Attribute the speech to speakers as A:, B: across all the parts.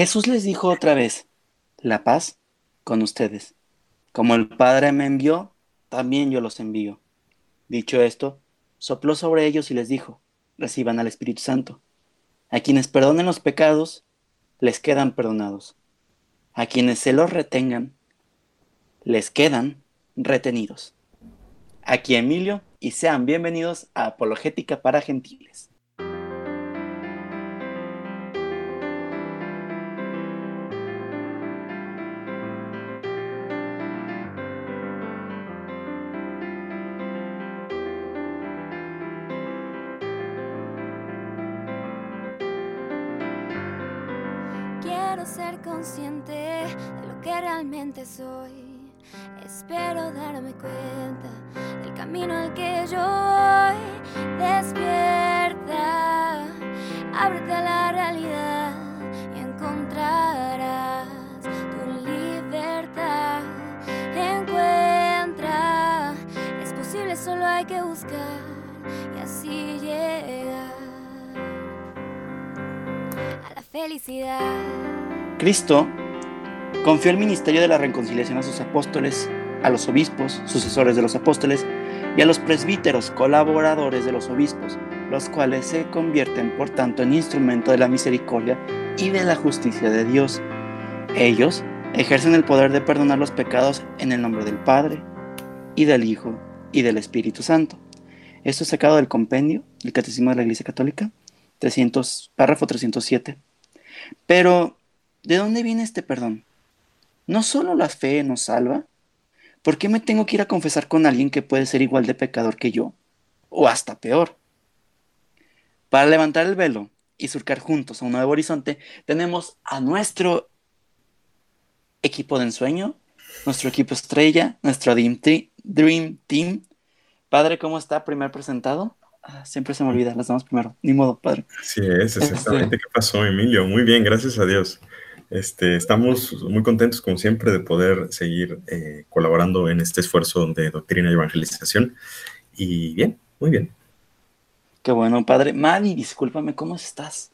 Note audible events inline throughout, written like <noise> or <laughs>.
A: Jesús les dijo otra vez, la paz con ustedes. Como el Padre me envió, también yo los envío. Dicho esto, sopló sobre ellos y les dijo, reciban al Espíritu Santo. A quienes perdonen los pecados, les quedan perdonados. A quienes se los retengan, les quedan retenidos. Aquí Emilio y sean bienvenidos a Apologética para Gentiles.
B: Soy. Espero darme cuenta del camino al que yo voy. Despierta, ábrete a la realidad y encontrarás tu libertad. Encuentra, es posible, solo hay que buscar y así llegar a la felicidad.
A: Cristo confió el ministerio de la reconciliación a sus apóstoles, a los obispos, sucesores de los apóstoles, y a los presbíteros, colaboradores de los obispos, los cuales se convierten por tanto en instrumento de la misericordia y de la justicia de Dios. Ellos ejercen el poder de perdonar los pecados en el nombre del Padre, y del Hijo, y del Espíritu Santo. Esto es sacado del compendio del Catecismo de la Iglesia Católica, 300, párrafo 307. Pero, ¿de dónde viene este perdón? ¿No solo la fe nos salva? ¿Por qué me tengo que ir a confesar con alguien que puede ser igual de pecador que yo? O hasta peor. Para levantar el velo y surcar juntos a un nuevo horizonte, tenemos a nuestro equipo de ensueño, nuestro equipo estrella, nuestro Dream, Te- Dream Team. Padre, ¿cómo está? Primer presentado. Ah, siempre se me olvida, las damos primero. Ni modo, padre.
C: Sí, es exactamente. ¿Qué pasó, Emilio? Muy bien, gracias a Dios. Este, estamos muy contentos, como siempre, de poder seguir eh, colaborando en este esfuerzo de doctrina y evangelización. Y bien, muy bien.
A: Qué bueno, padre. Madi, discúlpame, ¿cómo estás?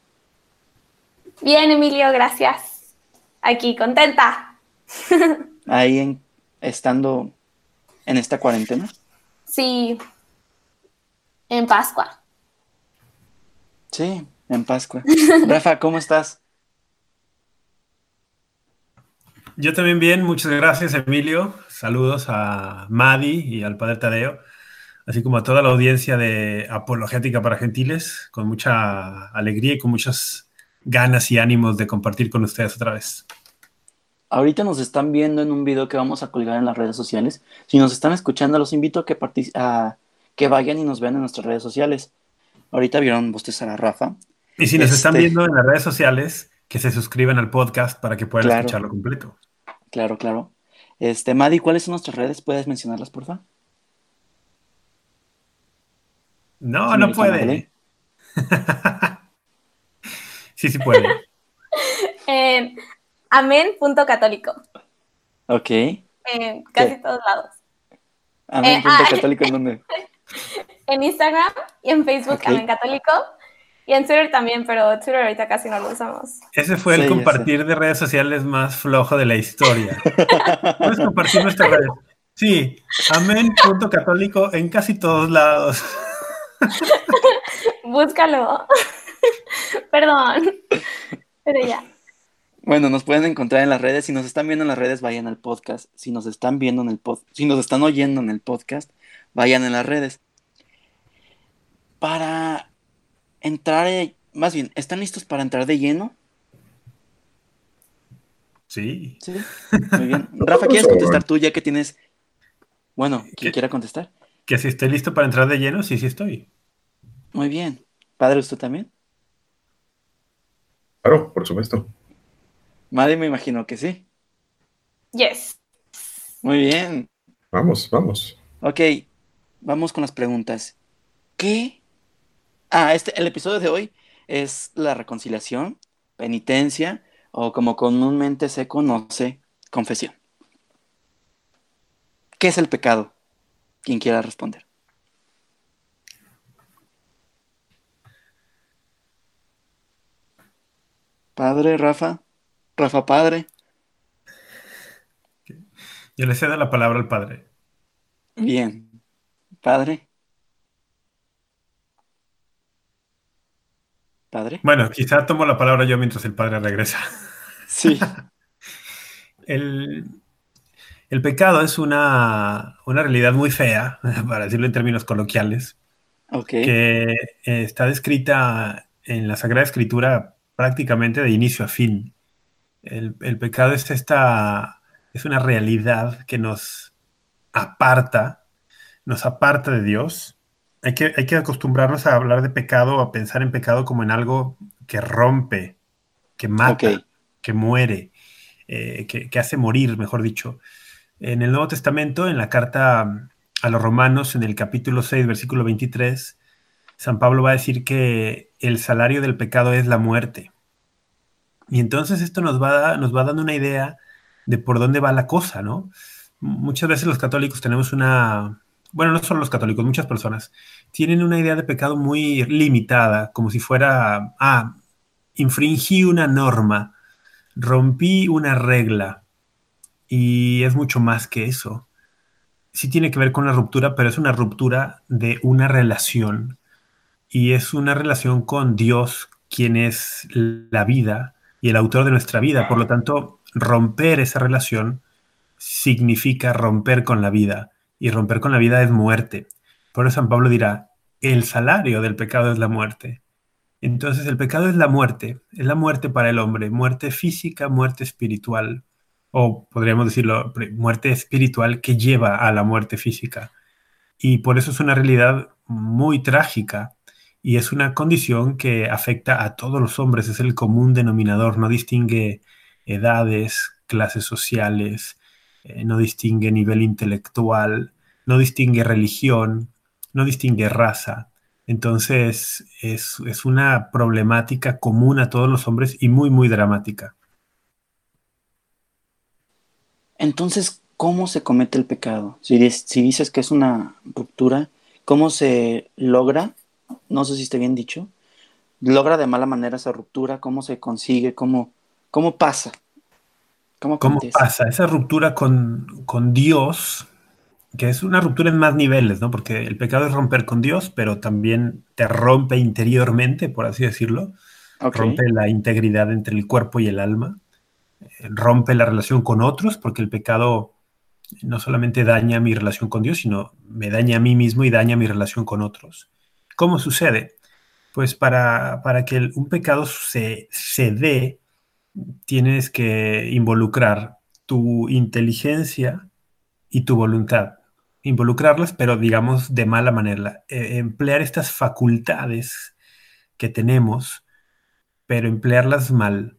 D: Bien, Emilio, gracias. Aquí, contenta. <laughs>
A: Ahí en- estando en esta cuarentena.
D: Sí. En Pascua.
A: Sí, en Pascua. <laughs> Rafa, ¿cómo estás?
E: Yo también bien, muchas gracias Emilio. Saludos a Madi y al Padre Tadeo, así como a toda la audiencia de Apologética para Gentiles, con mucha alegría y con muchas ganas y ánimos de compartir con ustedes otra vez.
A: Ahorita nos están viendo en un video que vamos a colgar en las redes sociales. Si nos están escuchando, los invito a que, a que vayan y nos vean en nuestras redes sociales. Ahorita vieron bostezar a Rafa.
E: Y si nos están
A: Este-
E: viendo en las redes sociales, que se suscriban al podcast para que puedan
A: Claro.
E: escucharlo completo.
A: Claro, claro. Este, Madi, ¿cuáles son nuestras redes? ¿Puedes mencionarlas, por favor?
E: No, no puede. <laughs> sí, sí puede. <laughs>
D: En amén.católico.
A: Ok.
D: En casi
A: ¿Qué?
D: todos lados.
A: Amén,
D: Eh,
A: punto
D: ah.
A: católico, ¿en dónde? <laughs>
D: En Instagram y en Facebook,
A: Ok.
D: Amén Católico. Y en Twitter también, pero Twitter ahorita casi no lo usamos.
E: Ese fue el compartir de redes sociales más flojo de la historia. Puedes compartir nuestras redes. Sí, amén.católico en casi todos lados. <laughs>
D: Búscalo. <laughs> Perdón. Pero ya.
A: Bueno, nos pueden encontrar en las redes. Si nos están viendo en las redes, vayan al podcast. Si nos están viendo en el pod, si nos están oyendo en el podcast, vayan en las redes. Para entrar, eh, más bien, ¿están listos para entrar de lleno?
E: Sí.
A: Sí. Muy bien. <laughs> Rafa, ¿quieres contestar tú ya que tienes... Bueno, quien
E: ¿Qué?
A: quiera contestar.
E: Que si estoy listo para entrar de lleno, sí, sí estoy.
A: Muy bien. Padre, ¿usted también?
C: Claro, por supuesto.
A: Madre, me imagino que sí.
D: Yes.
A: Muy bien.
C: Vamos, vamos.
A: Ok, vamos con las preguntas. ¿Qué? Ah, este, el episodio de hoy es la reconciliación, penitencia o como comúnmente se conoce, confesión. ¿Qué es el pecado? Quien quiera responder. Padre Rafa, Rafa Padre.
E: Yo le cedo la palabra al padre.
A: Bien. Padre. Padre.
E: Bueno, quizá tomo la palabra yo mientras el padre regresa.
A: Sí. <laughs>
E: el, el pecado es una, una, realidad muy fea, <laughs> para decirlo en términos coloquiales,
A: okay.
E: que eh, está descrita en la Sagrada Escritura prácticamente de inicio a fin. El, el, pecado es esta, es una realidad que nos aparta, nos aparta de Dios. Hay que, hay que acostumbrarnos a hablar de pecado, a pensar en pecado como en algo que rompe, que mata,
A: okay.
E: que muere, eh, que, que hace morir, mejor dicho. En el Nuevo Testamento, en la carta a los Romanos, en el capítulo 6, versículo 23, San Pablo va a decir que el salario del pecado es la muerte. Y entonces esto nos va, nos va dando una idea de por dónde va la cosa, ¿no? Muchas veces los católicos tenemos una, bueno, no solo los católicos, muchas personas tienen una idea de pecado muy limitada, como si fuera, ah, infringí una norma, rompí una regla, y es mucho más que eso. Sí tiene que ver con la ruptura, pero es una ruptura de una relación. Y es una relación con Dios, quien es la vida y el autor de nuestra vida. Por lo tanto, romper esa relación significa romper con la vida. Y romper con la vida es muerte. Por eso San Pablo dirá, el salario del pecado es la muerte. Entonces el pecado es la muerte, es la muerte para el hombre, muerte física, muerte espiritual o podríamos decirlo, muerte espiritual que lleva a la muerte física. Y por eso es una realidad muy trágica y es una condición que afecta a todos los hombres, es el común denominador, no distingue edades, clases sociales, eh, no distingue nivel intelectual, no distingue religión, no distingue raza. Entonces es, es una problemática común a todos los hombres y muy, muy dramática.
A: Entonces, ¿cómo se comete el pecado? Si, si, dices que es una ruptura, ¿cómo se logra? No sé si esté bien dicho. ¿Logra de mala manera esa ruptura? ¿Cómo se consigue? ¿Cómo, cómo pasa?
E: ¿Cómo, ¿Cómo pasa? Esa ruptura con, con, Dios, que es una ruptura en más niveles, ¿no? Porque el pecado es romper con Dios, pero también te rompe interiormente, por así decirlo. Okay. Rompe la integridad entre el cuerpo y el alma rompe la relación con otros, porque el pecado no solamente daña mi relación con Dios, sino me daña a mí mismo y daña mi relación con otros. ¿Cómo sucede? Pues para, para que el, un pecado se, se dé, tienes que involucrar tu inteligencia y tu voluntad. Involucrarlas, pero digamos de mala manera. Eh, emplear estas facultades que tenemos, pero emplearlas mal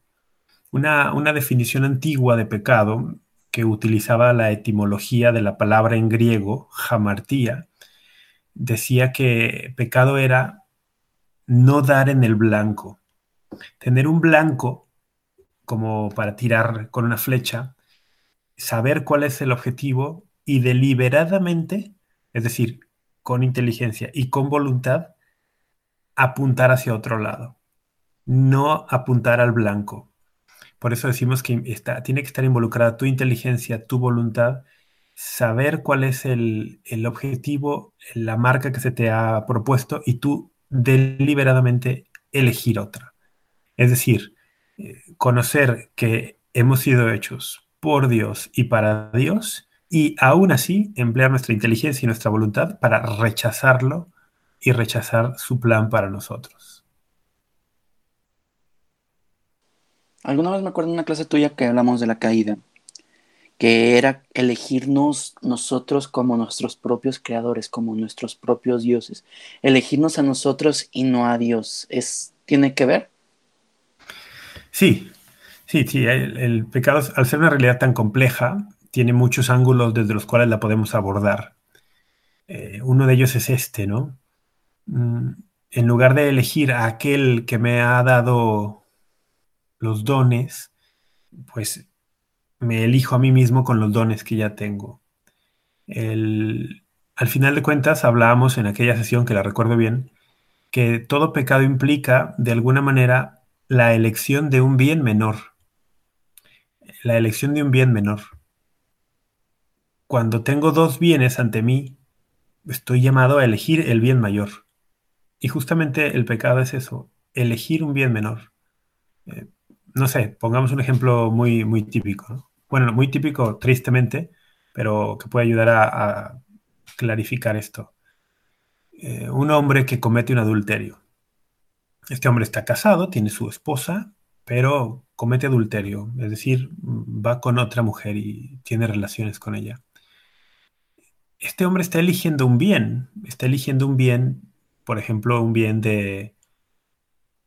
E: una, una definición antigua de pecado que utilizaba la etimología de la palabra en griego, jamartía, decía que pecado era no dar en el blanco. Tener un blanco como para tirar con una flecha, saber cuál es el objetivo y deliberadamente, es decir, con inteligencia y con voluntad, apuntar hacia otro lado. No apuntar al blanco. Por eso decimos que está, tiene que estar involucrada tu inteligencia, tu voluntad, saber cuál es el, el objetivo, la marca que se te ha propuesto y tú deliberadamente elegir otra. Es decir, conocer que hemos sido hechos por Dios y para Dios y aún así emplear nuestra inteligencia y nuestra voluntad para rechazarlo y rechazar su plan para nosotros.
A: Alguna vez me acuerdo en una clase tuya que hablamos de la caída, que era elegirnos nosotros como nuestros propios creadores, como nuestros propios dioses, elegirnos a nosotros y no a Dios. ¿Es, ¿Tiene que ver?
E: Sí, sí, sí. El, pecado, al ser una realidad tan compleja, tiene muchos ángulos desde los cuales la podemos abordar. Eh, uno de ellos es este, ¿no? Mm, en lugar de elegir a aquel que me ha dado los dones, pues me elijo a mí mismo con los dones que ya tengo. El, al final de cuentas, hablábamos en aquella sesión, que la recuerdo bien, que todo pecado implica, de alguna manera, la elección de un bien menor. la elección de un bien menor. Cuando tengo dos bienes ante mí, estoy llamado a elegir el bien mayor. Y justamente el pecado es eso, elegir un bien menor. Eh, no sé, pongamos un ejemplo muy, muy típico. Bueno, muy típico, tristemente, pero que puede ayudar a, clarificar esto. Eh, un hombre que comete un adulterio. Este hombre está casado, tiene su esposa, pero comete adulterio, es decir, va con otra mujer y tiene relaciones con ella. Este hombre está eligiendo un bien, está eligiendo un bien, por ejemplo, un bien de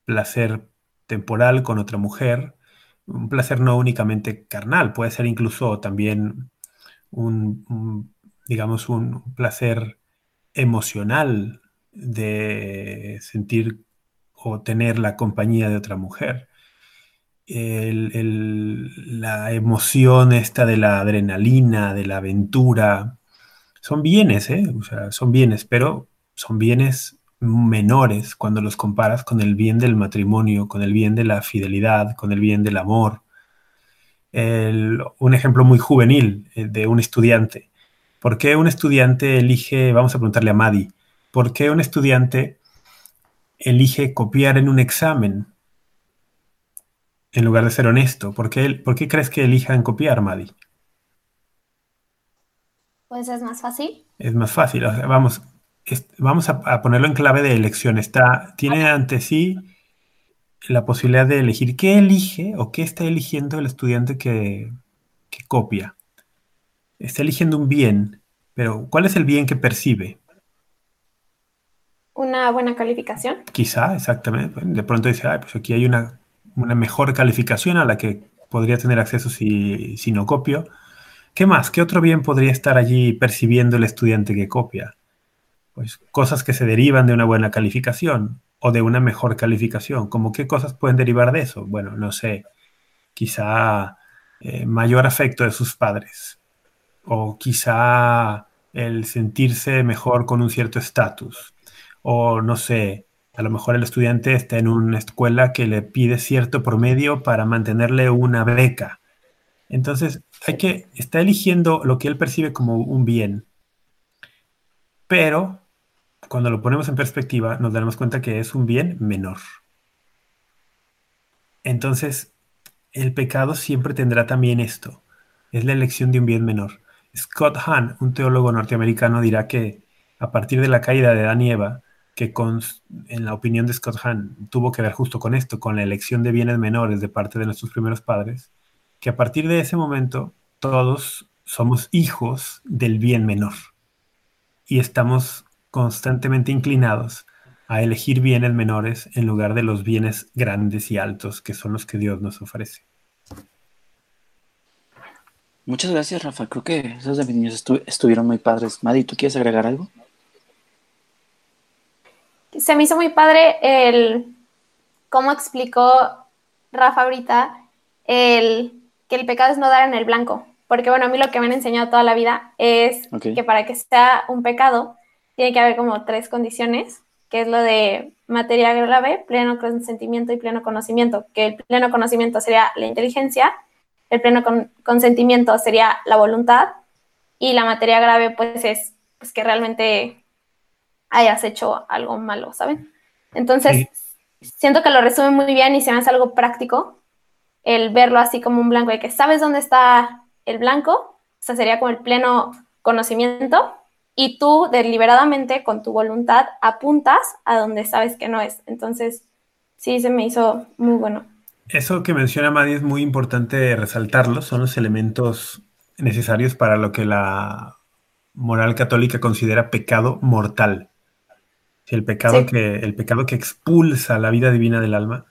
E: placer temporal con otra mujer, un placer no únicamente carnal, puede ser incluso también un, digamos, un placer emocional de sentir o tener la compañía de otra mujer. la emoción esta de la adrenalina, de la aventura, son bienes, ¿eh? O sea, son bienes, pero son bienes menores cuando los comparas con el bien del matrimonio, con el bien de la fidelidad, con el bien del amor. un ejemplo muy juvenil eh, de un estudiante. ¿Por qué un estudiante elige, vamos a preguntarle a Madi, ¿por qué un estudiante elige copiar en un examen en lugar de ser honesto? ¿Por qué, por qué crees que elijan copiar, Madi?
D: Pues es más fácil.
E: Es más fácil. vamos, vamos a, ponerlo en clave de elección. Está, tiene ante sí la posibilidad de elegir qué elige o qué está eligiendo el estudiante que, que copia. Está eligiendo un bien, pero ¿cuál es el bien que percibe?
D: Una buena calificación.
E: Quizá, exactamente. De pronto dice, pues aquí hay una, una, mejor calificación a la que podría tener acceso si, si no copio. ¿Qué más? ¿Qué otro bien podría estar allí percibiendo el estudiante que copia? Pues cosas que se derivan de una buena calificación o de una mejor calificación. ¿Cómo qué cosas pueden derivar de eso? Bueno, no sé, quizá eh, mayor afecto de sus padres o quizá el sentirse mejor con un cierto estatus o no sé, a lo mejor el estudiante está en una escuela que le pide cierto promedio para mantenerle una beca. Entonces, hay que, está eligiendo lo que él percibe como un bien. Pero cuando lo ponemos en perspectiva, nos daremos cuenta que es un bien menor. Entonces, el pecado siempre tendrá también esto. Es la elección de un bien menor. Scott Hahn, un teólogo norteamericano, dirá que a partir de la caída de Adán y Eva, que en la opinión de Scott Hahn tuvo que ver justo con esto, con la elección de bienes menores de parte de nuestros primeros padres, que a partir de ese momento todos somos hijos del bien menor y estamos constantemente inclinados a elegir bienes menores en lugar de los bienes grandes y altos que son los que Dios nos ofrece.
A: Muchas gracias, Rafa. Creo que esos definiciones estuvieron muy padres. Madi, ¿tú quieres agregar algo?
D: Se me hizo muy padre el cómo explicó Rafa ahorita el que el pecado es no dar en el blanco. Porque bueno, a mí lo que me han enseñado toda la vida es que para que sea un pecado tiene que haber como tres condiciones, que es lo de materia grave, pleno consentimiento y pleno conocimiento, que el pleno conocimiento sería la inteligencia, el pleno consentimiento sería la voluntad y la materia grave pues es pues, que realmente hayas hecho algo malo, ¿saben? Entonces, siento que lo resume muy bien y se me hace algo práctico el verlo así como un blanco, de que sabes dónde está el blanco, o sea, sería como el pleno conocimiento, y tú deliberadamente con tu voluntad apuntas a donde sabes que no es. Entonces, sí, se me hizo muy bueno.
E: Eso que menciona Madi es muy importante resaltarlo, son los elementos necesarios para lo que la moral católica considera pecado mortal. El pecado, que, el pecado que expulsa la vida divina del alma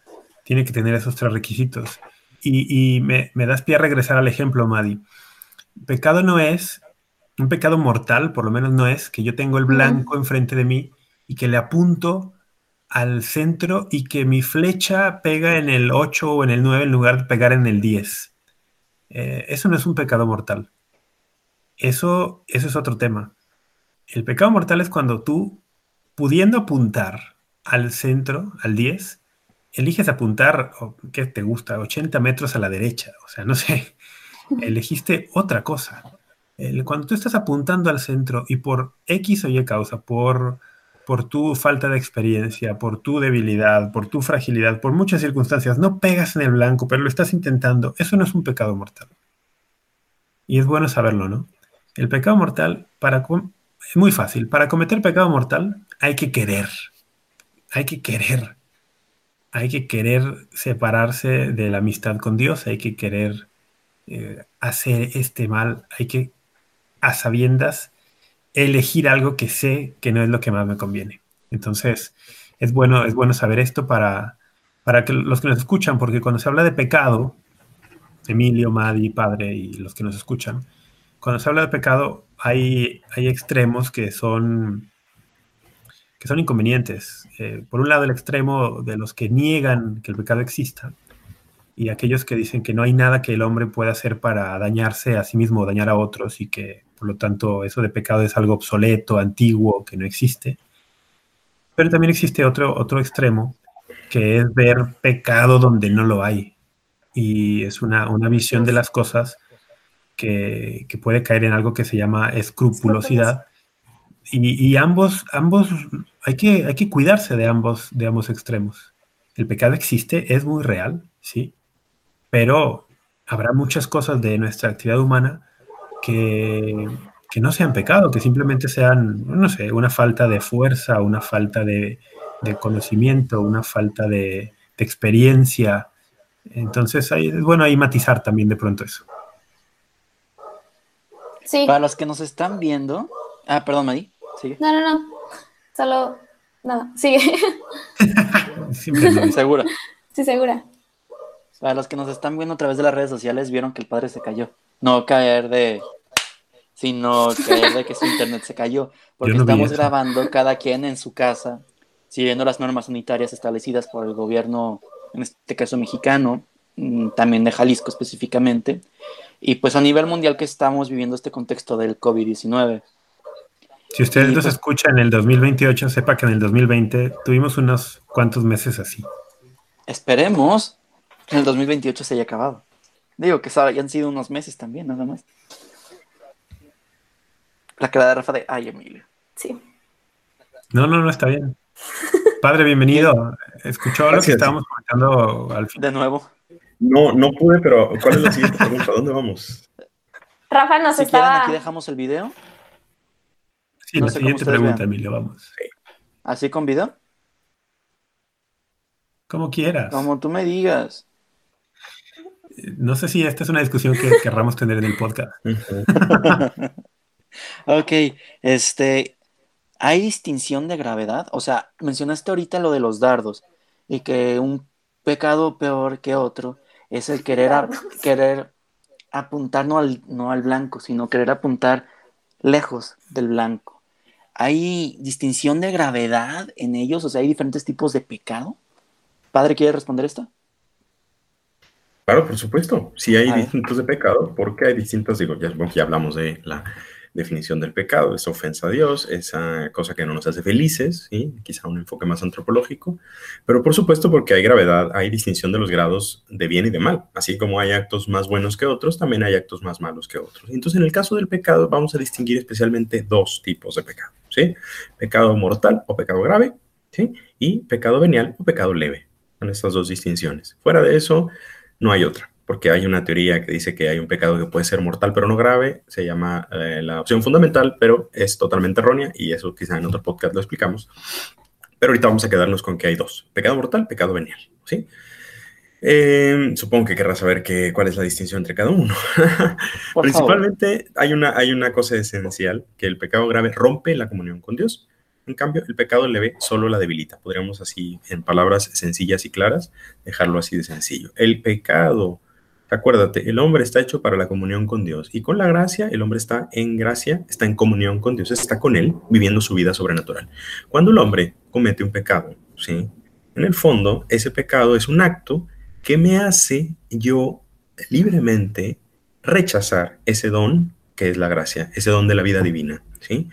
E: tiene que tener esos tres requisitos. Y, me, das pie a regresar al ejemplo, Madi. Pecado no es, un pecado mortal, por lo menos no es, que yo tengo el blanco enfrente de mí y que le apunto al centro y que mi flecha pega en el 8 o en el 9 en lugar de pegar en el 10. Eh, eso no es un pecado mortal. Eso, eso es otro tema. El pecado mortal es cuando tú, pudiendo apuntar al centro, al 10, eliges apuntar, ¿qué te gusta? 80 metros a la derecha, o sea, no sé, <laughs> elegiste otra cosa. Cuando tú estás apuntando al centro y por X o Y causa, por, por tu falta de experiencia, por tu debilidad, por tu fragilidad, por muchas circunstancias, no pegas en el blanco, pero lo estás intentando, eso no es un pecado mortal. Y es bueno saberlo, ¿no? El pecado mortal, para es muy fácil. Para cometer pecado mortal hay que querer. Hay que querer. Hay que querer separarse de la amistad con Dios. Hay que querer eh, hacer este mal. Hay que, a sabiendas, elegir algo que sé que no es lo que más me conviene. Entonces, es bueno, es bueno saber esto para, para que los que nos escuchan, porque cuando se habla de pecado, Emilio, Madi, Padre y los que nos escuchan, cuando se habla de pecado, hay, hay extremos que son, que son inconvenientes. Eh, por un lado, el extremo de los que niegan que el pecado exista y aquellos que dicen que no hay nada que el hombre pueda hacer para dañarse a sí mismo o dañar a otros y que, por lo tanto, eso de pecado es algo obsoleto, antiguo, que no existe. Pero también existe otro, otro extremo, que es ver pecado donde no lo hay. Y es una, una visión de las cosas que, puede caer en algo que se llama escrupulosidad. Y, ambos, ambos hay, que, hay que cuidarse de ambos, de ambos extremos. El pecado existe, es muy real, sí, pero habrá muchas cosas de nuestra actividad humana que, que no sean pecado, que simplemente sean, no sé, una falta de fuerza, una falta de, de conocimiento, una falta de, de experiencia. Entonces, hay, es bueno ahí matizar también de pronto eso.
A: Para los que nos están viendo. Ah, perdón, Madi.
D: Sigue. No, no, no. Solo. Nada. Sigue.
A: ¿Segura?
D: Sí, segura.
A: Para los que nos están viendo a través de las redes sociales, vieron que el padre se cayó. No caer de. Sino caer de que su internet se cayó. Porque estamos grabando cada quien en su casa, siguiendo las normas sanitarias establecidas por el gobierno, en este caso mexicano, también de Jalisco específicamente. Y pues a nivel mundial que estamos viviendo este contexto del COVID-19.
E: Si ustedes nos pues, escuchan en el 2028, sepa que en el 2020 tuvimos unos cuantos meses así.
A: Esperemos que en el 2028 se haya acabado. Digo que hayan sido unos meses también, nada más. La cara de Rafa de, ay, Emilio.
D: Sí.
E: No, no, no, está bien. Padre, bienvenido. <laughs> Escuchó lo que estábamos comentando al
A: fin. De nuevo.
C: No, no pude, pero ¿cuál es la siguiente pregunta? ¿Dónde vamos?
D: Rafa nos
A: si
D: estaba...
A: aquí dejamos el video.
E: Sí, la siguiente pregunta, Emilio, vamos.
A: ¿Así con video?
E: Como quieras.
A: Como tú me digas.
E: No sé si esta es una discusión que <laughs> querramos tener en el podcast. <laughs>
A: ok, este, ¿hay distinción de gravedad? O sea, mencionaste ahorita lo de los dardos y que un pecado peor que otro es el querer, querer apuntar no al, no al blanco, sino querer apuntar lejos del blanco. ¿Hay distinción de gravedad en ellos? O sea, ¿hay diferentes tipos de pecado? Padre, ¿quiere responder esto?
C: Claro, por supuesto. Sí hay distintos de pecado, porque hay distintas, digo, ya, ya hablamos de la definición del pecado, esa ofensa a Dios, esa cosa que no nos hace felices, ¿sí? quizá un enfoque más antropológico, pero por supuesto porque hay gravedad, hay distinción de los grados de bien y de mal, así como hay actos más buenos que otros, también hay actos más malos que otros. Entonces, en el caso del pecado, vamos a distinguir especialmente dos tipos de pecado, ¿sí? Pecado mortal o pecado grave, ¿sí? Y pecado venial o pecado leve, son estas dos distinciones. Fuera de eso, no hay otra porque hay una teoría que dice que hay un pecado que puede ser mortal pero no grave, se llama eh, la opción fundamental, pero es totalmente errónea y eso quizá en otro podcast lo explicamos. Pero ahorita vamos a quedarnos con que hay dos, pecado mortal, pecado venial, ¿sí? Eh, supongo que querrás saber que, cuál es la distinción entre cada uno. <laughs> Principalmente hay una, hay una cosa esencial, que el pecado grave rompe la comunión con Dios. En cambio, el pecado leve solo la debilita. Podríamos así, en palabras sencillas y claras, dejarlo así de sencillo. El pecado Acuérdate, el hombre está hecho para la comunión con Dios y con la gracia el hombre está en gracia, está en comunión con Dios, está con Él viviendo su vida sobrenatural. Cuando el hombre comete un pecado, ¿sí? En el fondo, ese pecado es un acto que me hace yo libremente rechazar ese don que es la gracia, ese don de la vida divina, ¿sí?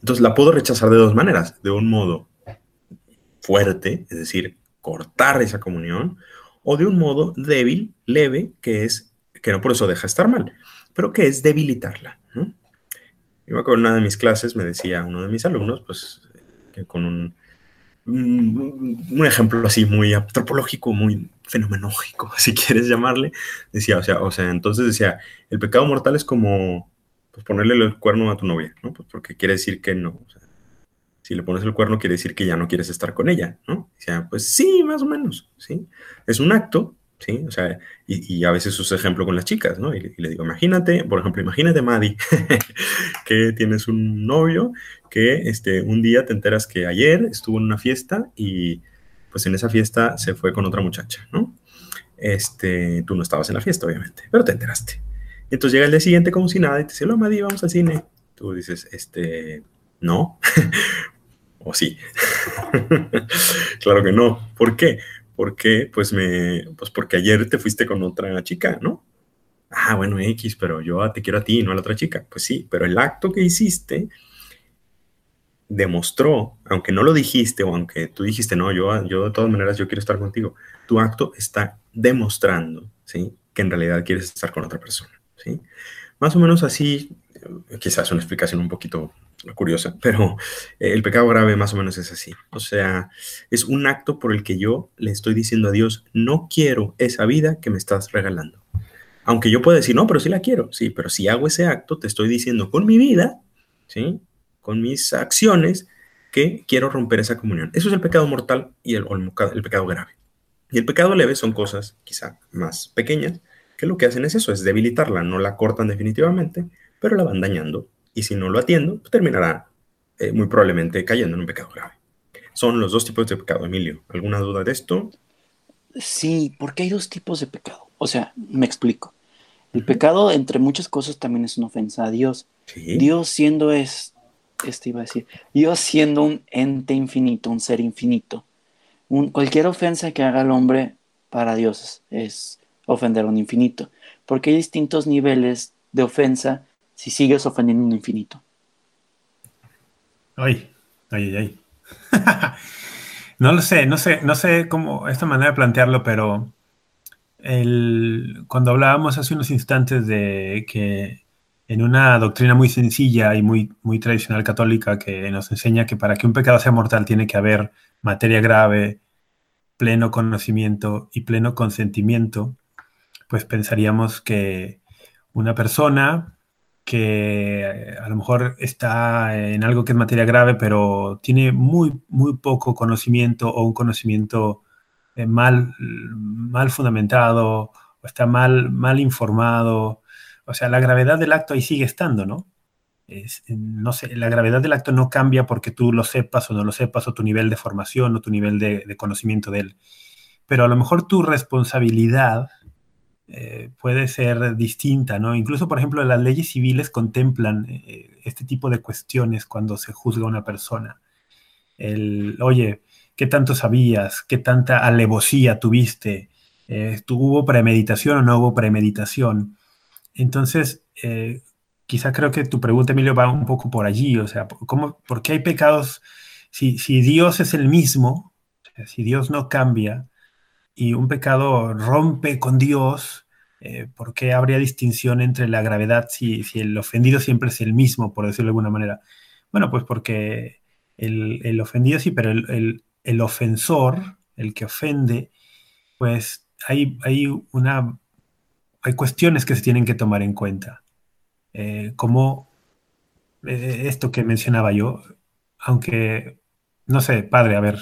C: Entonces la puedo rechazar de dos maneras, de un modo fuerte, es decir, cortar esa comunión, o de un modo débil, leve, que es, que no por eso deja estar mal, pero que es debilitarla. ¿no? Yo me acuerdo en una de mis clases me decía uno de mis alumnos, pues, que con un, un, ejemplo así muy antropológico, muy fenomenológico, <laughs> si quieres llamarle, decía, o sea, o sea, entonces decía, el pecado mortal es como pues, ponerle el cuerno a tu novia, ¿no? Pues porque quiere decir que no. O sea, si le pones el cuerno quiere decir que ya no quieres estar con ella, ¿no? O sea, pues sí, más o menos, ¿sí? Es un acto, ¿sí? O sea, y, a veces uso ejemplo con las chicas, ¿no? Y, le digo, imagínate, por ejemplo, imagínate, Maddie, <laughs> que tienes un novio que este, un día te enteras que ayer estuvo en una fiesta y pues en esa fiesta se fue con otra muchacha, ¿no? Este, tú no estabas en la fiesta, obviamente, pero te enteraste. Entonces llega el día siguiente como si nada y te dice, hola, Maddie, vamos al cine. Tú dices, este, no. <laughs> ¿O sí? <laughs> claro que no. ¿Por qué? Porque, pues, me, pues porque ayer te fuiste con otra chica, ¿no? Ah, bueno, X, pero yo te quiero a ti, no a la otra chica. Pues sí, pero el acto que hiciste demostró, aunque no lo dijiste o aunque tú dijiste, no, yo, yo de todas maneras yo quiero estar contigo, tu acto está demostrando, ¿sí? Que en realidad quieres estar con otra persona, ¿sí? Más o menos así, quizás una explicación un poquito curiosa, <laughs> pero eh, el pecado grave más o menos es así. O sea, es un acto por el que yo le estoy diciendo a Dios, no quiero esa vida que me estás regalando. Aunque yo pueda decir, no, pero sí la quiero, sí, pero si hago ese acto, te estoy diciendo con mi vida, ¿sí? Con mis acciones, que quiero romper esa comunión. Eso es el pecado mortal y el, el pecado grave. Y el pecado leve son cosas quizá más pequeñas, que lo que hacen es eso, es debilitarla, no la cortan definitivamente, pero la van dañando y si no lo atiendo, pues terminará eh, muy probablemente cayendo en un pecado grave. Son los dos tipos de pecado, Emilio. ¿Alguna duda de esto?
A: Sí, porque hay dos tipos de pecado. O sea, me explico. El pecado, entre muchas cosas, también es una ofensa a Dios. Dios siendo es, este iba a decir, Dios siendo un ente infinito, un ser infinito. Un, cualquier ofensa que haga el hombre para Dios es ofender a un infinito, porque hay distintos niveles de ofensa si sigues ofendiendo un infinito.
E: Ay, ay, ay. <laughs> no lo sé, no sé, no sé cómo esta manera de plantearlo, pero cuando hablábamos hace unos instantes de que en una doctrina muy sencilla y muy, muy tradicional católica que nos enseña que para que un pecado sea mortal tiene que haber materia grave, pleno conocimiento y pleno consentimiento, pues pensaríamos que una persona que a lo mejor está en algo que es materia grave, pero tiene muy, muy poco conocimiento o un conocimiento eh, mal, mal fundamentado o está mal, mal informado. O sea, la gravedad del acto ahí sigue estando, ¿no? no sé, la gravedad del acto no cambia porque tú lo sepas o no lo sepas, o tu nivel de formación o tu nivel de, de conocimiento de él. Pero a lo mejor tu responsabilidad eh, puede ser distinta, ¿no? Incluso, por ejemplo, las leyes civiles contemplan eh, este tipo de cuestiones cuando se juzga a una persona. El, oye, ¿qué tanto sabías? ¿Qué tanta alevosía tuviste? Eh, ¿Hubo premeditación o no hubo premeditación? Entonces, quizá creo que tu pregunta, Emilio, va un poco por allí, o sea, ¿cómo, ¿por qué hay pecados? Si, si Dios es el mismo, si Dios no cambia, y un pecado rompe con Dios, eh, ¿por qué habría distinción entre la gravedad si, el ofendido siempre es el mismo, por decirlo de alguna manera? Bueno, pues porque el, ofendido sí, pero el, ofensor, el que ofende, pues hay, hay, una, hay cuestiones que se tienen que tomar en cuenta. Eh, como eh, esto que mencionaba yo, aunque, no sé, padre, a ver,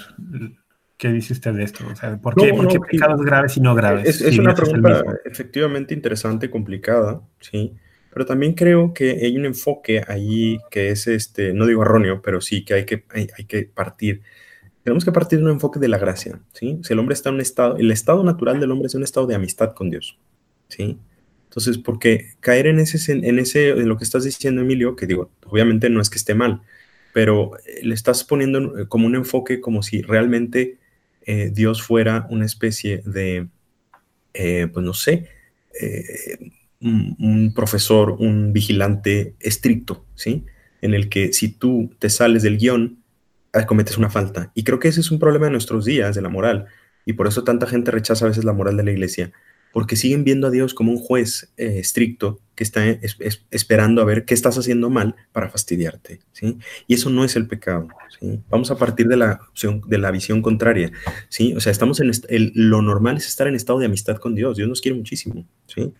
E: ¿Qué dice usted de esto? ¿por, qué, pecados graves y no graves?
C: Es, una pregunta efectivamente interesante, complicada, sí. Pero también creo que hay un enfoque ahí que es, este, no digo erróneo, pero sí que hay que, hay, que partir. Tenemos que partir de un enfoque de la gracia, ¿sí? Si el hombre está en un estado, el estado natural del hombre es un estado de amistad con Dios, ¿sí? Entonces, porque caer en ese, en ese, en lo que estás diciendo, Emilio, que digo, obviamente no es que esté mal, pero le estás poniendo como un enfoque como si realmente eh, Dios fuera una especie de, eh, pues no sé, eh, un, profesor, un vigilante estricto, ¿sí? En el que si tú te sales del guion, cometes una falta. Y creo que ese es un problema de nuestros días, de la moral. Y por eso tanta gente rechaza a veces la moral de la iglesia, porque siguen viendo a Dios como un juez eh, estricto que está esperando a ver qué estás haciendo mal para fastidiarte, ¿sí? Y eso no es el pecado, ¿sí? Vamos a partir de la opción, de la visión contraria, ¿sí? O sea, estamos en lo normal es estar en estado de amistad con Dios, Dios nos quiere muchísimo, ¿sí?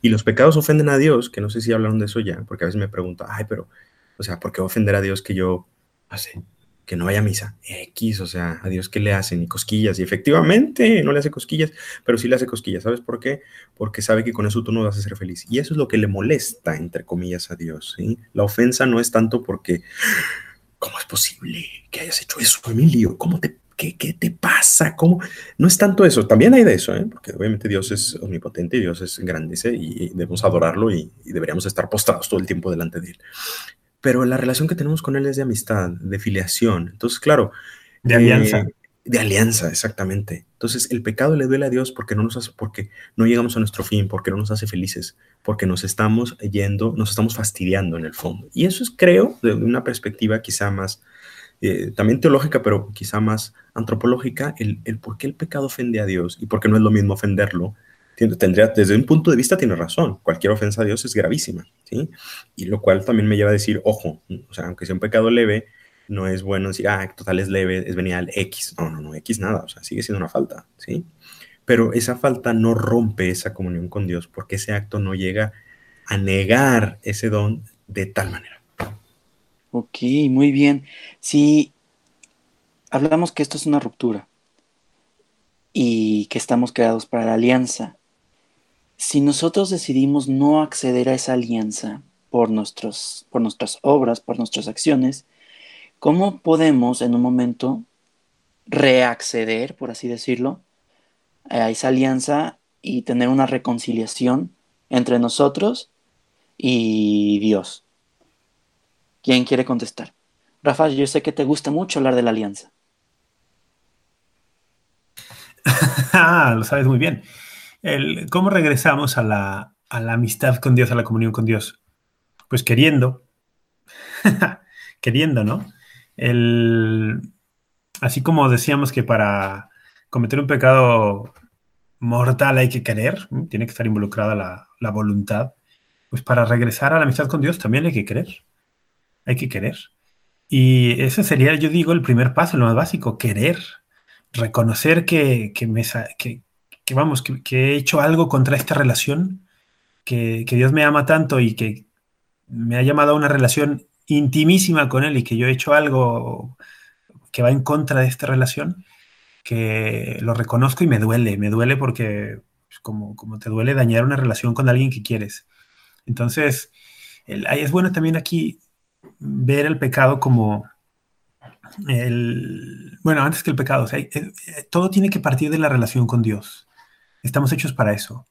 C: Y los pecados ofenden a Dios, que no sé si hablaron de eso ya, porque a veces me pregunto, ay, pero, o sea, ¿por qué ofender a Dios que yo, no que no vaya a misa. X, o sea, a Dios que le hacen y cosquillas. Y efectivamente no le hace cosquillas, pero sí le hace cosquillas. ¿Sabes por qué? Porque sabe que con eso tú no vas a ser feliz. Y eso es lo que le molesta, entre comillas, a Dios. ¿sí? La ofensa no es tanto porque, ¿cómo es posible que hayas hecho eso, Emilio? ¿Cómo te, qué, qué te pasa? ¿Cómo? No es tanto eso. También hay de eso, ¿eh? porque obviamente Dios es omnipotente, Dios es grande y debemos adorarlo y, y deberíamos estar postrados todo el tiempo delante de Él pero la relación que tenemos con él es de amistad, de filiación. Entonces, claro.
E: De alianza.
C: Eh, de alianza, exactamente. Entonces, el pecado le duele a Dios porque no nos hace, porque no llegamos a nuestro fin, porque no nos hace felices, porque nos estamos yendo, nos estamos fastidiando en el fondo. Y eso es, creo, de una perspectiva quizá más, eh, también teológica, pero quizá más antropológica, el, el por qué el pecado ofende a Dios y por qué no es lo mismo ofenderlo tendría, desde un punto de vista tiene razón, cualquier ofensa a Dios es gravísima, ¿sí? Y lo cual también me lleva a decir, ojo, o sea, aunque sea un pecado leve, no es bueno decir, ah, total es leve, es venial X, no, no, no, X nada, o sea, sigue siendo una falta, ¿sí? Pero esa falta no rompe esa comunión con Dios porque ese acto no llega a negar ese don de tal manera.
A: Ok, muy bien. Si hablamos que esto es una ruptura y que estamos creados para la alianza, si nosotros decidimos no acceder a esa alianza por, nuestros, por nuestras obras, por nuestras acciones, ¿cómo podemos en un momento reacceder, por así decirlo, a esa alianza y tener una reconciliación entre nosotros y Dios? ¿Quién quiere contestar? Rafa, yo sé que te gusta mucho hablar de la alianza. <laughs>
E: ah, lo sabes muy bien. ¿Cómo regresamos a la, amistad con Dios, a la comunión con Dios? Pues queriendo, <laughs> queriendo, ¿no? así como decíamos que para cometer un pecado mortal hay que querer, tiene que estar involucrada la, la, voluntad, pues para regresar a la amistad con Dios también hay que querer, hay que querer. Y ese sería, yo digo, el primer paso, lo más básico, querer, reconocer que, que, me, que, que vamos, que, he hecho algo contra esta relación, que, Dios me ama tanto y que me ha llamado a una relación intimísima con Él y que yo he hecho algo que va en contra de esta relación, que lo reconozco y me duele, me duele porque pues, como, como te duele dañar una relación con alguien que quieres. Entonces, es bueno también aquí ver el pecado como el, bueno, antes que el pecado, todo tiene que partir de la relación con Dios. Estamos hechos para eso.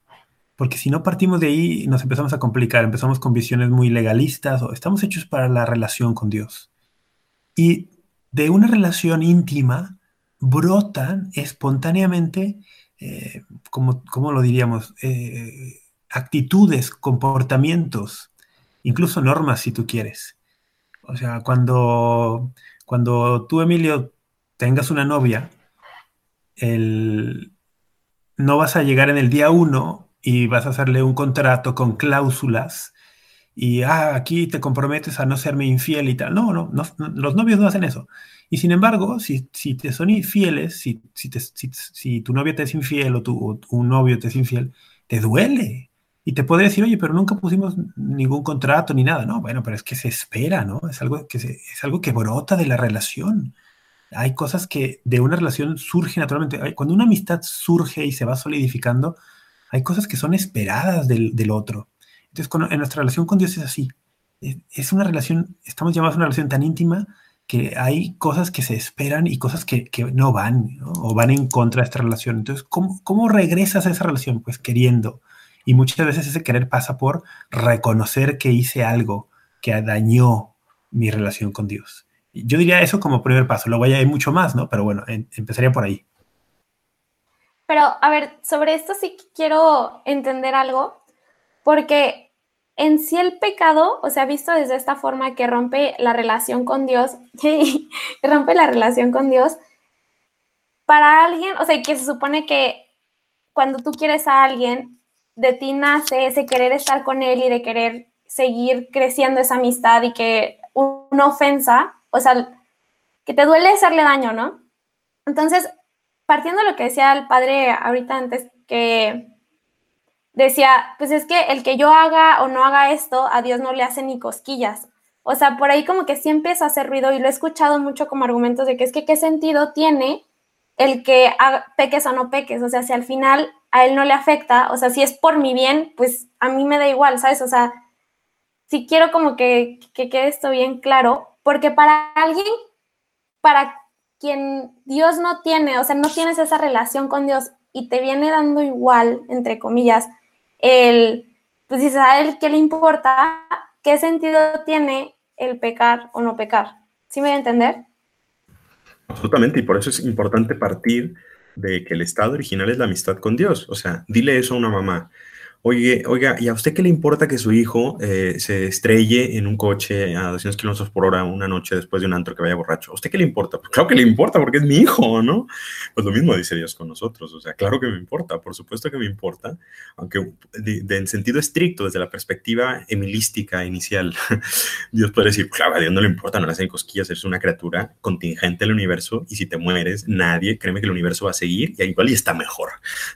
E: Porque si no partimos de ahí, nos empezamos a complicar, empezamos con visiones muy legalistas, o estamos hechos para la relación con Dios. Y de una relación íntima brotan espontáneamente, eh, como, lo diríamos? Eh, actitudes, comportamientos, incluso normas si tú quieres. O sea, cuando, cuando tú, Emilio, tengas una novia, el, no vas a llegar en el día uno y vas a hacerle un contrato con cláusulas y ah, aquí te comprometes a no serme infiel y tal. No, no, los novios no hacen eso. Y sin embargo, si, si te son infieles, si, si, tu novia te es infiel o tu, un novio te es infiel, te duele. Y te puede decir, oye, pero nunca pusimos ningún contrato ni nada. No, bueno, pero es que se espera, ¿no? Es algo que, es algo que brota de la relación hay cosas que de una relación surgen naturalmente. Cuando una amistad surge y se va solidificando, hay cosas que son esperadas del, otro. Entonces, en nuestra relación con Dios es así. Es, una relación, estamos llamados a una relación tan íntima que hay cosas que se esperan y cosas que, no van o van en contra de esta relación. Entonces, ¿cómo, ¿cómo regresas a esa relación? Pues queriendo. Y muchas veces ese querer pasa por reconocer que hice algo que dañó mi relación con Dios. Yo diría eso como primer paso, luego ya hay mucho más, ¿no? Pero bueno, empezaría por ahí.
D: Pero, a ver, sobre esto sí quiero entender algo, porque en sí el pecado, o sea, visto desde esta forma que rompe la relación con Dios, <laughs> que rompe la relación con Dios, para alguien, o sea, que se supone que cuando tú quieres a alguien, de ti nace ese querer estar con él y de querer seguir creciendo esa amistad y que una ofensa, o sea, que te duele hacerle daño, ¿no? Entonces, partiendo de lo que decía el padre ahorita antes, que decía, pues es que el que yo haga o no haga esto, a Dios no le hace ni cosquillas. O sea, por ahí como que sí empieza a hacer ruido y lo he escuchado mucho como argumentos de que es que qué sentido tiene el que peques o no peques. O sea, si al final a él no le afecta, o sea, si es por mi bien, pues a mí me da igual, ¿sabes? O sea, si quiero como que, que quede esto bien claro, porque para alguien, para quien Dios no tiene, o sea, no tienes esa relación con Dios y te viene dando igual, entre comillas, el, pues dices, a él qué le importa, qué sentido tiene el pecar o no pecar. ¿Sí me voy a entender?
C: Absolutamente, y por eso es importante partir de que el estado original es la amistad con Dios. O sea, dile eso a una mamá. Oye, oiga, ¿y a usted qué le importa que su hijo eh, se estrelle en un coche a 200 kilómetros por hora una noche después de un antro que vaya borracho? ¿A usted qué le importa? Pues claro que le importa porque es mi hijo, ¿no? Pues lo mismo dice Dios con nosotros. O sea, claro que me importa, por supuesto que me importa, aunque en sentido estricto, desde la perspectiva emilística inicial, <laughs> Dios puede decir, claro, a Dios no le importa, no le hacen cosquillas, eres una criatura contingente del universo y si te mueres, nadie, créeme que el universo va a seguir y igual y está mejor,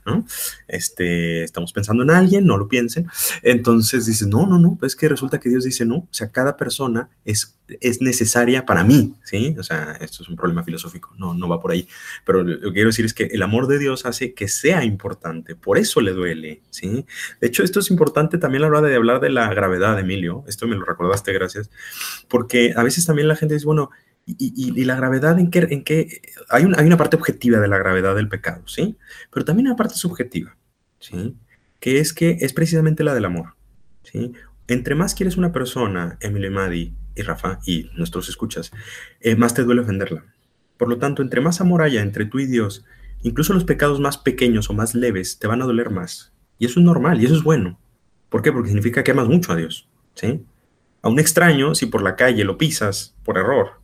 C: ¿no? Este, estamos pensando en no lo piensen. Entonces dices, no, no, no, es que resulta que Dios dice, no, o sea, cada persona es, es necesaria para mí, ¿sí? O sea, esto es un problema filosófico, no, no va por ahí. Pero lo que quiero decir es que el amor de Dios hace que sea importante, por eso le duele, ¿sí? De hecho, esto es importante también a la hora de hablar de la gravedad, Emilio, esto me lo recordaste, gracias, porque a veces también la gente dice, bueno, y, la gravedad en qué, en qué hay, hay una parte objetiva de la gravedad del pecado, ¿sí? Pero también una parte subjetiva, ¿sí? Que es que es precisamente la del amor. ¿sí? Entre más quieres una persona, Emily Madi y Rafa y nuestros escuchas, eh, más te duele ofenderla. Por lo tanto, entre más amor haya entre tú y Dios, incluso los pecados más pequeños o más leves te van a doler más. Y eso es normal y eso es bueno. ¿Por qué? Porque significa que amas mucho a Dios. ¿sí? A un extraño, si por la calle lo pisas por error,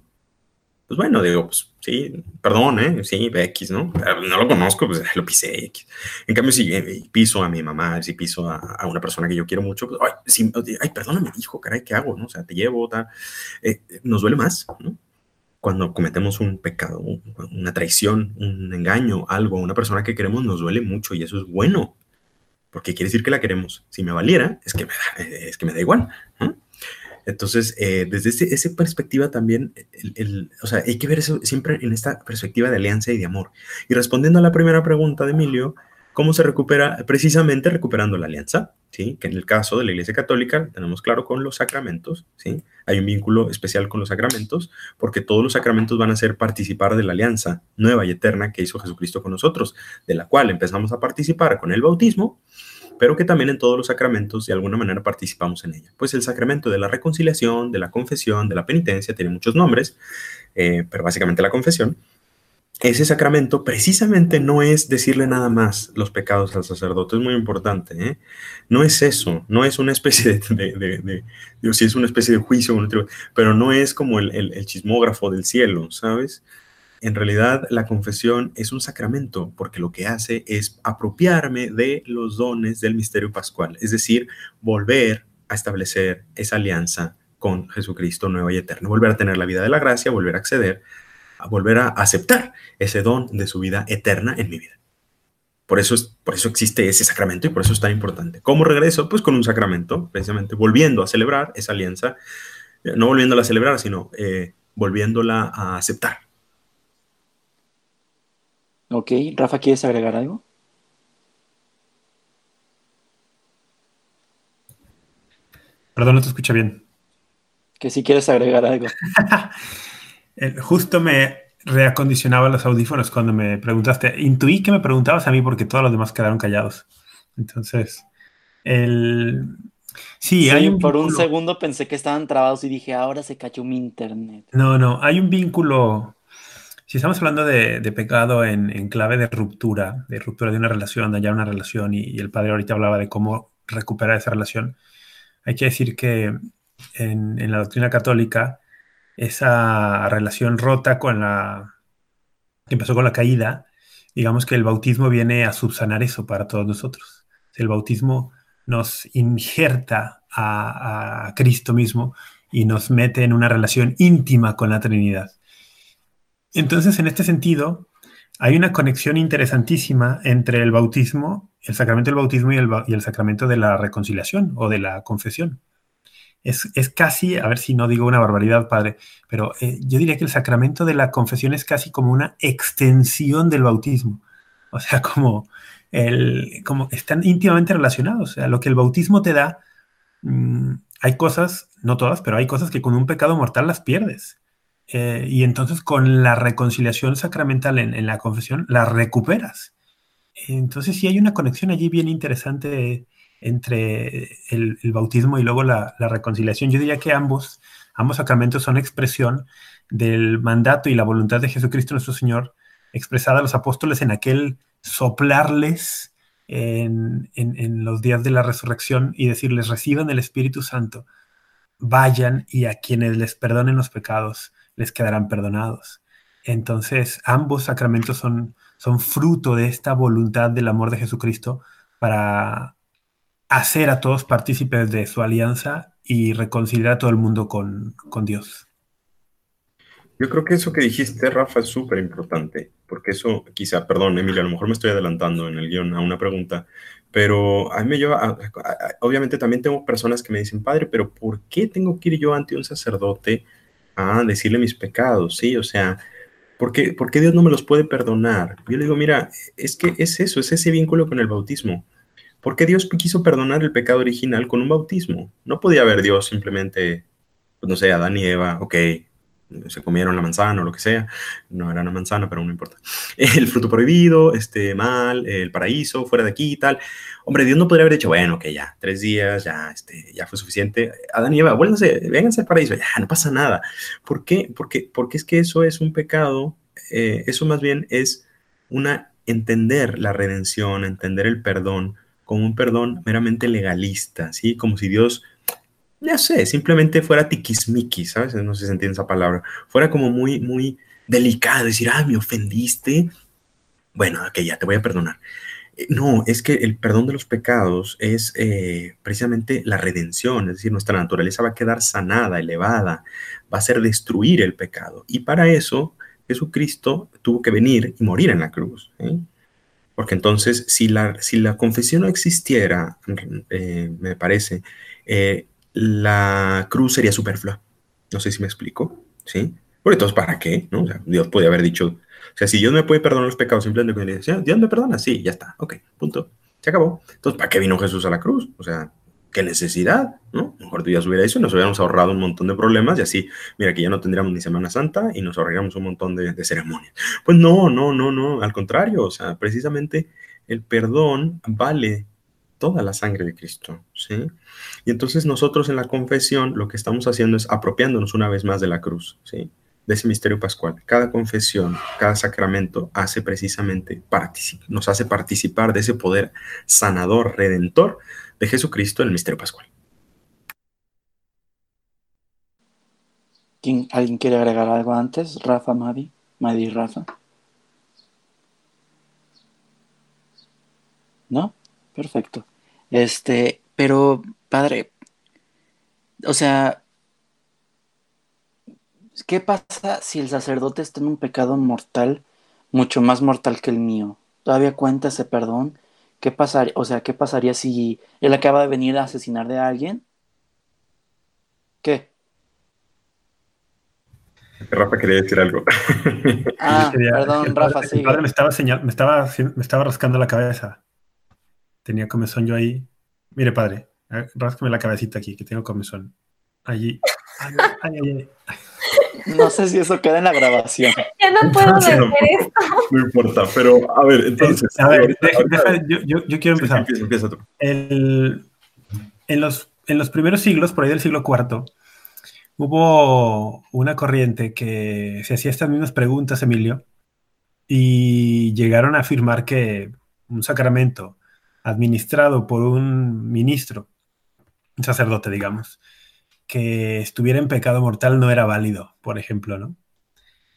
C: pues bueno, digo, pues sí, perdón, ¿eh? Sí, X, ¿no? No lo conozco, pues <laughs> lo pisé X. En cambio, si eh, piso a mi mamá, si piso a, una persona que yo quiero mucho, pues, ay, sí, ay, perdóname, hijo, caray, ¿qué hago? ¿no? O sea, te llevo, ta, eh, nos duele más, ¿no? Cuando cometemos un pecado, una traición, un engaño, algo, una persona que queremos, nos duele mucho y eso es bueno, porque quiere decir que la queremos. Si me valiera, es que me da, es que me da igual, ¿no? Entonces, eh, desde esa perspectiva también, el, o sea, hay que ver eso siempre en esta perspectiva de alianza y de amor. Y respondiendo a la primera pregunta de Emilio, ¿cómo se recupera? Precisamente recuperando la alianza, ¿sí? Que en el caso de la Iglesia Católica tenemos claro con los sacramentos, ¿sí? Hay un vínculo especial con los sacramentos porque todos los sacramentos van a ser participar de la alianza nueva y eterna que hizo Jesucristo con nosotros, de la cual empezamos a participar con el bautismo pero que también en todos los sacramentos de alguna manera participamos en ella. Pues el sacramento de la reconciliación, de la confesión, de la penitencia, tiene muchos nombres, eh, pero básicamente la confesión. Ese sacramento precisamente no es decirle nada más los pecados al sacerdote, es muy importante, ¿eh? No es eso, no es una especie de, de, de, si es una especie de juicio, pero no es como el chismógrafo del cielo, ¿sabes? En realidad, la confesión es un sacramento porque lo que hace es apropiarme de los dones del misterio pascual, es decir, volver a establecer esa alianza con Jesucristo nuevo y eterno, volver a tener la vida de la gracia, volver a acceder, a volver a aceptar ese don de su vida eterna en mi vida. Por eso, es, por eso existe ese sacramento y por eso es tan importante. ¿Cómo regreso? Pues con un sacramento, precisamente volviendo a celebrar esa alianza, no volviéndola a celebrar, sino eh, volviéndola a aceptar
A: Ok, Rafa, ¿quieres agregar algo?
E: Perdón, no te escucha bien.
A: Que si quieres agregar algo. <laughs>
E: Justo me reacondicionaba los audífonos cuando me preguntaste. Intuí que me preguntabas a mí porque todos los demás quedaron callados. Entonces, el...
A: Sí, hay un por un segundo pensé que estaban trabados y dije, ahora se cayó mi internet.
E: No, no, hay un vínculo si estamos hablando de, pecado en, clave de ruptura, de ruptura de una relación, de hallar una relación, y, el padre ahorita hablaba de cómo recuperar esa relación, hay que decir que en, la doctrina católica, esa relación rota con la que empezó con la caída, digamos que el bautismo viene a subsanar eso para todos nosotros. El bautismo nos injerta a, a Cristo mismo y nos mete en una relación íntima con la Trinidad. Entonces, en este sentido, hay una conexión interesantísima entre el bautismo, el sacramento del bautismo y el, sacramento de la reconciliación o de la confesión. Es, casi, a ver si no digo una barbaridad, padre, pero eh, yo diría que el sacramento de la confesión es casi como una extensión del bautismo. O sea, como, el, como están íntimamente relacionados. O sea, lo que el bautismo te da, mm, hay cosas, no todas, pero hay cosas que con un pecado mortal las pierdes. Eh, y entonces con la reconciliación sacramental en, la confesión, la recuperas. Entonces sí hay una conexión allí bien interesante entre el, bautismo y luego la, reconciliación. Yo diría que ambos, ambos sacramentos son expresión del mandato y la voluntad de Jesucristo nuestro Señor expresada a los apóstoles en aquel soplarles en, en, los días de la resurrección y decirles, reciban el Espíritu Santo, vayan y a quienes les perdonen los pecados, les quedarán perdonados. Entonces, ambos sacramentos son, son fruto de esta voluntad del amor de Jesucristo para hacer a todos partícipes de su alianza y reconciliar a todo el mundo con, con Dios.
C: Yo creo que eso que dijiste, Rafa, es súper importante, porque eso quizá, perdón, Emilia, a lo mejor me estoy adelantando en el guion a una pregunta, pero a mí me lleva, obviamente también tengo personas que me dicen, padre, pero ¿por qué tengo que ir yo ante un sacerdote a decirle mis pecados, ¿sí? O sea, ¿por qué, Dios no me los puede perdonar? Yo le digo, mira, es que es eso, es ese vínculo con el bautismo. ¿Por qué Dios quiso perdonar el pecado original con un bautismo? No podía haber Dios simplemente, pues no sé, Adán y Eva, ok, se comieron la manzana o lo que sea, no era una manzana, pero no importa. <laughs> El fruto prohibido, este mal, el paraíso, fuera de aquí y tal. Hombre, Dios no podría haber dicho, bueno, que ya, tres días, ya, este, ya fue suficiente. Adán y Eva, vuélvanse, vénganse al paraíso, ya, no pasa nada. ¿Por qué? Porque, porque es que eso es un pecado, eh, eso más bien es una, entender la redención, entender el perdón como un perdón meramente legalista, ¿sí? Como si Dios ya sé, simplemente fuera tiquismiqui, ¿sabes? No sé si se entiende esa palabra. Fuera como muy, muy delicado, decir, ah, me ofendiste. Bueno, ok, ya te voy a perdonar. Eh, no, es que el perdón de los pecados es eh, precisamente la redención, es decir, nuestra naturaleza va a quedar sanada, elevada, va a ser destruir el pecado. Y para eso Jesucristo tuvo que venir y morir en la cruz. ¿eh? Porque entonces, si la, si la confesión no existiera, me parece, la cruz sería superflua. No sé si me explico, ¿sí? Porque entonces, ¿para qué? ¿No? Dios puede haber dicho, o sea, si Dios me puede perdonar los pecados simplemente con Dios me perdona, sí, ya está, ok, punto, se acabó. Entonces, ¿para qué vino Jesús a la cruz? O sea, ¿qué necesidad? ¿No? Mejor tú ya hubiera eso y nos hubiéramos ahorrado un montón de problemas y así, mira, que ya no tendríamos ni Semana Santa y nos ahorraríamos un montón de ceremonias. Pues no, no, no, no, al contrario, o sea, precisamente el perdón vale toda la sangre de Cristo, ¿sí? Y entonces nosotros en la confesión lo que estamos haciendo es apropiándonos una vez más de la cruz, ¿sí? De ese misterio pascual. Cada confesión, cada sacramento hace precisamente, nos hace participar de ese poder sanador, redentor de Jesucristo en el misterio pascual.
A: ¿Alguien quiere agregar algo antes? Rafa, Madi, Madi, Rafa. ¿No? Perfecto. Este, pero, padre, o sea, ¿qué pasa si el sacerdote está en un pecado mortal, mucho más mortal que el mío? ¿Todavía cuenta ese perdón? ¿Qué pasaría, o sea, qué pasaría si él acaba de venir a asesinar de alguien? ¿Qué?
C: Rafa quería decir algo.
A: Ah, <laughs> perdón, Rafa,
E: sí. padre me estaba, me, estaba, me estaba rascando la cabeza tenía comezón yo ahí. Mire, padre, eh, ráscame la cabecita aquí, que tengo comezón. Allí.
A: No sé si eso queda en la grabación. <laughs>
D: Ya no puedo ver esto.
C: No importa, pero a ver, entonces.
E: A ver, yo, yo, quiero empezar.
C: empieza, tú.
E: El, en, los, en los primeros siglos, por ahí del siglo IV, hubo una corriente que se hacía estas mismas preguntas, Emilio, y llegaron a afirmar que un sacramento administrado por un ministro, un sacerdote, digamos, que estuviera en pecado mortal no era válido, por ejemplo, ¿no?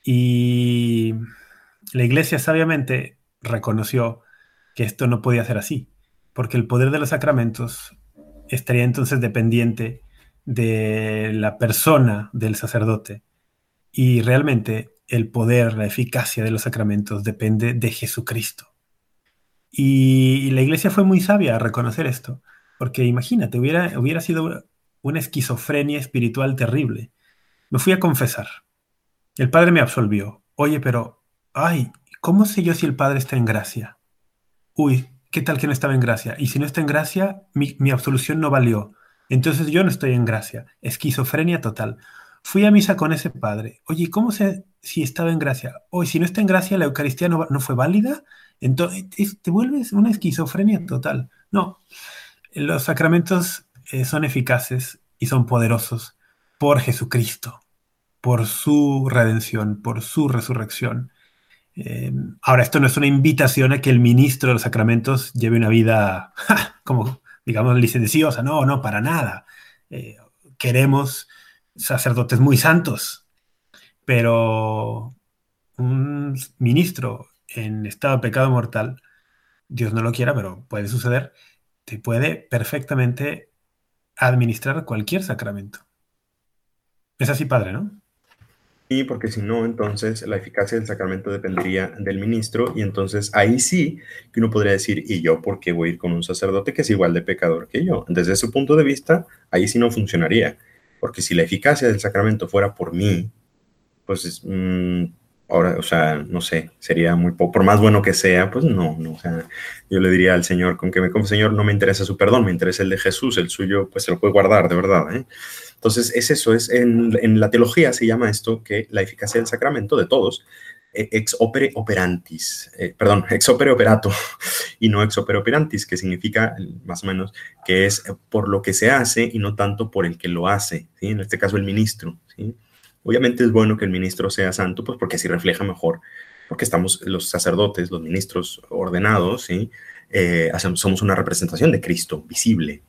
E: Y la iglesia sabiamente reconoció que esto no podía ser así, porque el poder de los sacramentos estaría entonces dependiente de la persona del sacerdote y realmente el poder, la eficacia de los sacramentos depende de Jesucristo. Y, la iglesia fue muy sabia a reconocer esto, porque imagínate, hubiera, hubiera sido una esquizofrenia espiritual terrible. Me fui a confesar. El padre me absolvió. Oye, pero, ay, ¿cómo sé yo si el padre está en gracia? Uy, ¿qué tal que no estaba en gracia? Y si no está en gracia, mi, mi absolución no valió. Entonces yo no estoy en gracia. Esquizofrenia total. Fui a misa con ese padre. Oye, ¿cómo sé si estaba en gracia? Oye, si no está en gracia, la Eucaristía no, no fue válida. Entonces te vuelves una esquizofrenia total. No, los sacramentos eh, son eficaces y son poderosos por Jesucristo, por su redención, por su resurrección. Eh, ahora, esto no es una invitación a que el ministro de los sacramentos lleve una vida <laughs> como, digamos, licenciosa. No, no, para nada. Eh, queremos sacerdotes muy santos, pero un ministro en estado de pecado mortal, Dios no lo quiera, pero puede suceder, te puede perfectamente administrar cualquier sacramento. Es así, padre, ¿no?
C: Sí, porque si no, entonces la eficacia del sacramento dependería del ministro y entonces ahí sí que uno podría decir, ¿y yo por qué voy a ir con un sacerdote que es igual de pecador que yo? Desde ese punto de vista, ahí sí no funcionaría, porque si la eficacia del sacramento fuera por mí, pues mm, ahora, o sea, no sé, sería muy poco, por más bueno que sea, pues no, no, o sea, yo le diría al Señor, con que me como Señor, no me interesa su perdón, me interesa el de Jesús, el suyo, pues se lo puede guardar, de verdad, ¿eh? Entonces, es eso, es en, en, la teología se llama esto que la eficacia del sacramento de todos, eh, ex opere operantis, eh, perdón, ex opere operato y no ex opere operantis, que significa más o menos que es por lo que se hace y no tanto por el que lo hace, ¿sí? En este caso el ministro, ¿sí? Obviamente es bueno que el ministro sea santo, pues porque así refleja mejor, porque estamos los sacerdotes, los ministros ordenados, ¿sí? Eh, somos una representación de Cristo visible.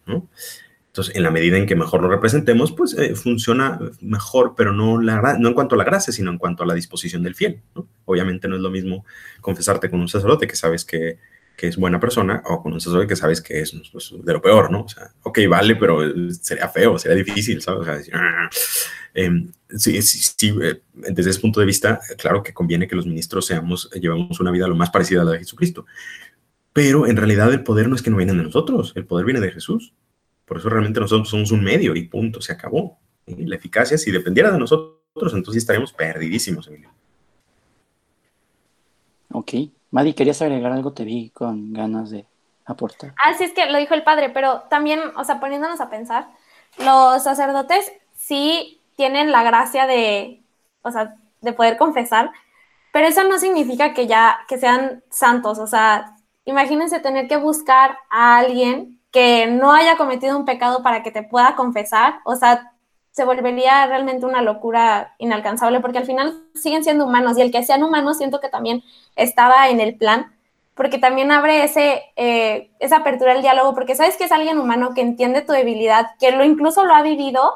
C: Entonces, en la medida en que mejor lo representemos, pues eh, funciona mejor, pero no, la, no en cuanto a la gracia, sino en cuanto a la disposición del fiel. Obviamente no es lo mismo confesarte con un sacerdote que sabes que que es buena persona o con un que sabes que es pues, de lo peor, ¿no? O sea, ok, vale, pero sería feo, sería difícil, ¿sabes? O sea, decir, ah". em, sí, sí, eh, desde ese punto de vista, claro que conviene que los ministros seamos, llevamos una vida lo más parecida a la de Jesucristo. Pero en realidad el poder no es que no viene de nosotros, el poder viene de Jesús. Por eso realmente nosotros somos un medio y punto, se acabó. La eficacia, si dependiera de nosotros, entonces estaríamos perdidísimos, Emilio.
A: Ok. Madi, ¿querías agregar algo? Te vi con ganas de aportar.
D: Ah, sí, es que lo dijo el padre, pero también, o sea, poniéndonos a pensar, los sacerdotes sí tienen la gracia de, o sea, de poder confesar, pero eso no significa que ya, que sean santos, o sea, imagínense tener que buscar a alguien que no haya cometido un pecado para que te pueda confesar, o sea, se volvería realmente una locura inalcanzable porque al final siguen siendo humanos y el que sean humanos siento que también estaba en el plan porque también abre ese, eh, esa apertura al diálogo porque sabes que es alguien humano que entiende tu debilidad, que lo incluso lo ha vivido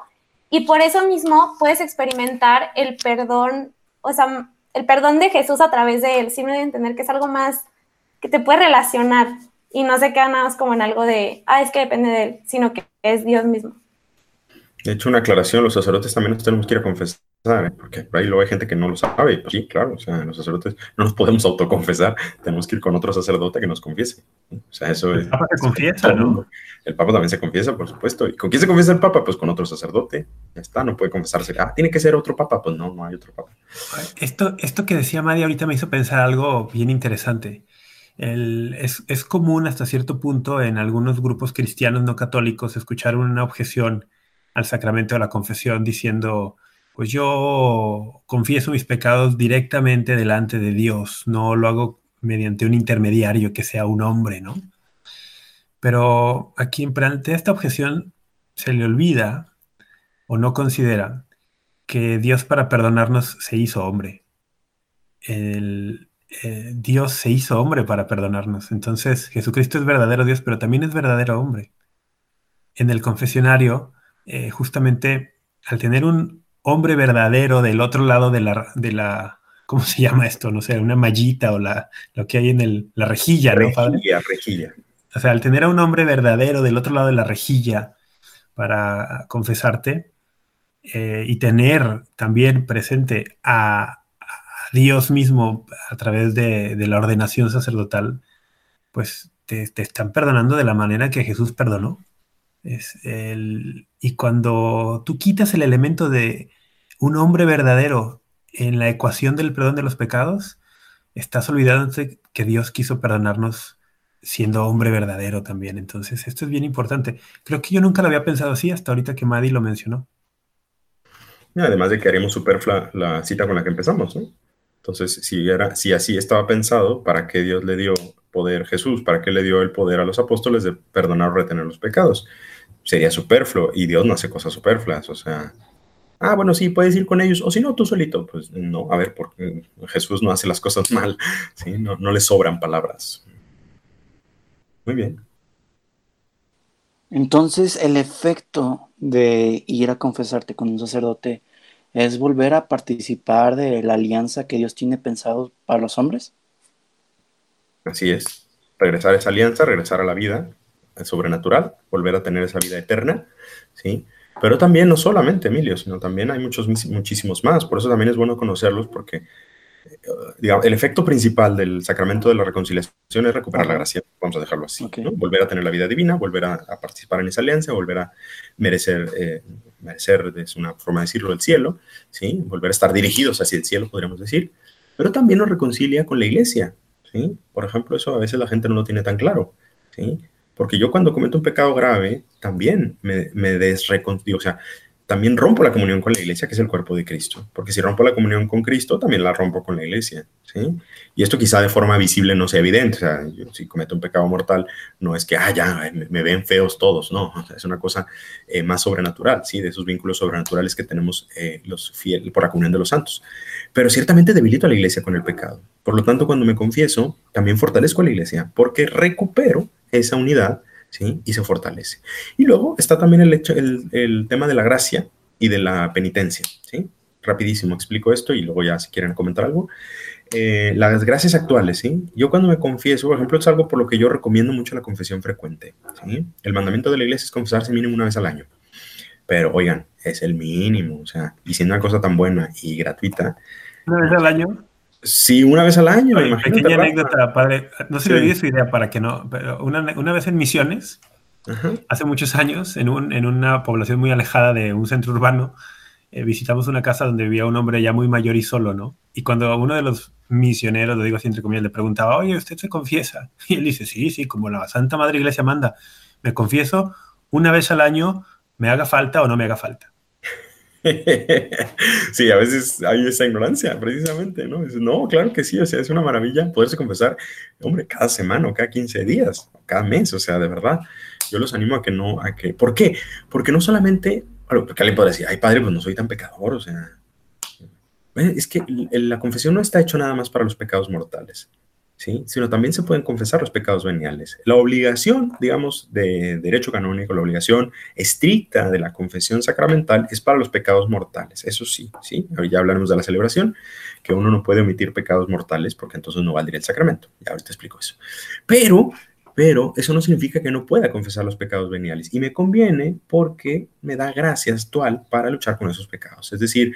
D: y por eso mismo puedes experimentar el perdón, o sea, el perdón de Jesús a través de él, sin de entender que es algo más que te puede relacionar y no se queda nada más como en algo de, ah, es que depende de él, sino que es Dios mismo.
C: De hecho, una aclaración, los sacerdotes también nos tenemos que ir a confesar, ¿eh? porque por ahí luego hay gente que no lo sabe. Pues sí, claro, o sea, los sacerdotes no nos podemos autoconfesar, tenemos que ir con otro sacerdote que nos confiese. O sea, eso
E: es... El Papa se confiesa, ¿no?
C: El Papa también se confiesa, por supuesto. ¿Y con quién se confiesa el Papa? Pues con otro sacerdote. Ya está, no puede confesarse. Ah, tiene que ser otro Papa. Pues no, no hay otro Papa.
E: Esto, esto que decía Madi ahorita me hizo pensar algo bien interesante. El, es, es común hasta cierto punto en algunos grupos cristianos no católicos escuchar una objeción al sacramento de la confesión diciendo, pues yo confieso mis pecados directamente delante de Dios, no lo hago mediante un intermediario que sea un hombre, ¿no? Pero a quien plantea esta objeción se le olvida o no considera que Dios para perdonarnos se hizo hombre. El, eh, Dios se hizo hombre para perdonarnos. Entonces Jesucristo es verdadero Dios, pero también es verdadero hombre. En el confesionario eh, justamente al tener un hombre verdadero del otro lado de la, de la, ¿cómo se llama esto? No sé, una mallita o la, lo que hay en el, la rejilla, ¿no, padre?
C: Rejilla, rejilla.
E: O sea, al tener a un hombre verdadero del otro lado de la rejilla para confesarte eh, y tener también presente a, Dios mismo a través de, la ordenación sacerdotal, pues te, están perdonando de la manera que Jesús perdonó. Es el, y cuando tú quitas el elemento de un hombre verdadero en la ecuación del perdón de los pecados, estás olvidándote que Dios quiso perdonarnos siendo hombre verdadero también. Entonces, esto es bien importante. Creo que yo nunca lo había pensado así hasta ahorita que Maddy lo mencionó.
C: Además de que haríamos superflua la cita con la que empezamos, ¿no? Entonces, si, era, si así estaba pensado, ¿para qué Dios le dio poder Jesús? ¿Para qué le dio el poder a los apóstoles de perdonar o retener los pecados? Sería superfluo y Dios no hace cosas superfluas, o sea, ah, bueno, sí, puedes ir con ellos, o si no, tú solito. Pues no, a ver, porque Jesús no hace las cosas mal, <laughs> ¿sí? no, no le sobran palabras. Muy bien.
A: Entonces, el efecto de ir a confesarte con un sacerdote es volver a participar de la alianza que Dios tiene pensado para los hombres.
C: Así es. Regresar a esa alianza, regresar a la vida sobrenatural, volver a tener esa vida eterna, ¿sí? Pero también no solamente Emilio, sino también hay muchos, muchísimos más. Por eso también es bueno conocerlos porque digamos, el efecto principal del sacramento de la reconciliación es recuperar la gracia, vamos a dejarlo así, volver a tener la vida divina, volver a, participar en esa alianza, volver a merecer, eh, merecer, es una forma de decirlo, el cielo, ¿sí? volver a estar dirigidos hacia el cielo, podríamos decir, pero también nos reconcilia con la iglesia. ¿sí? Por ejemplo, eso a veces la gente no lo tiene tan claro. ¿sí? Porque yo cuando cometo un pecado grave, también me, me o sea, también rompo la comunión con la iglesia, que es el cuerpo de Cristo. Porque si rompo la comunión con Cristo, también la rompo con la iglesia. ¿sí? Y esto quizá de forma visible no sea evidente. Si cometo un pecado mortal, no es que, ah, ya, me, ven feos todos. No, es una cosa eh, más sobrenatural, ¿sí? De esos vínculos sobrenaturales que tenemos eh, los fieles por la comunión de los santos. Pero ciertamente debilito a la iglesia con el pecado. Por lo tanto, cuando me confieso, también fortalezco a la iglesia, porque recupero esa unidad y se fortalece. Y luego está también el, hecho, el, tema de la gracia y de la penitencia, ¿sí? Rapidísimo explico esto y luego ya si quieren comentar algo. Eh, las gracias actuales, ¿sí? Yo cuando me confieso, por ejemplo, es algo por lo que yo recomiendo mucho la confesión frecuente, ¿sí? El mandamiento de la iglesia es confesarse mínimo una vez al año. Pero, oigan, es el mínimo, o sea, y siendo una cosa tan buena y gratuita.
E: ¿Una vez al año?
C: Sí, una vez al año.
E: Oye, pequeña anécdota, padre. No se le dio su idea para que no, pero una, una vez en Misiones, hace muchos años, en, un, en, una población muy alejada de un centro urbano, eh, visitamos una casa donde vivía un hombre ya muy mayor y solo, ¿no? Y cuando uno de los misioneros, lo digo así entre comillas, le preguntaba, oye, ¿usted se confiesa? <laughs> Y él dice, sí, sí, como la Santa Madre Iglesia manda, me confieso una vez al año, me haga falta o no me haga falta. <laughs>
C: sí, a veces hay esa ignorancia, precisamente, ¿no? no, claro que sí, o sea, es una maravilla poderse confesar, hombre, cada semana o cada 15 días, cada mes, o sea, de verdad, yo los animo a que no, a que, ¿por qué? Porque no solamente, bueno, porque alguien puede decir, ay, padre, pues no soy tan pecador, o sea, es que la confesión no está hecho nada más para los pecados mortales. ¿Sí? sino también se pueden confesar los pecados veniales. La obligación, digamos, de derecho canónico, la obligación estricta de la confesión sacramental es para los pecados mortales, eso sí, ¿sí? ya hablaremos de la celebración, que uno no puede omitir pecados mortales porque entonces no valdría el sacramento, ya ahorita explico eso. Pero pero eso no significa que no pueda confesar los pecados veniales. Y me conviene porque me da gracia actual para luchar con esos pecados. Es decir,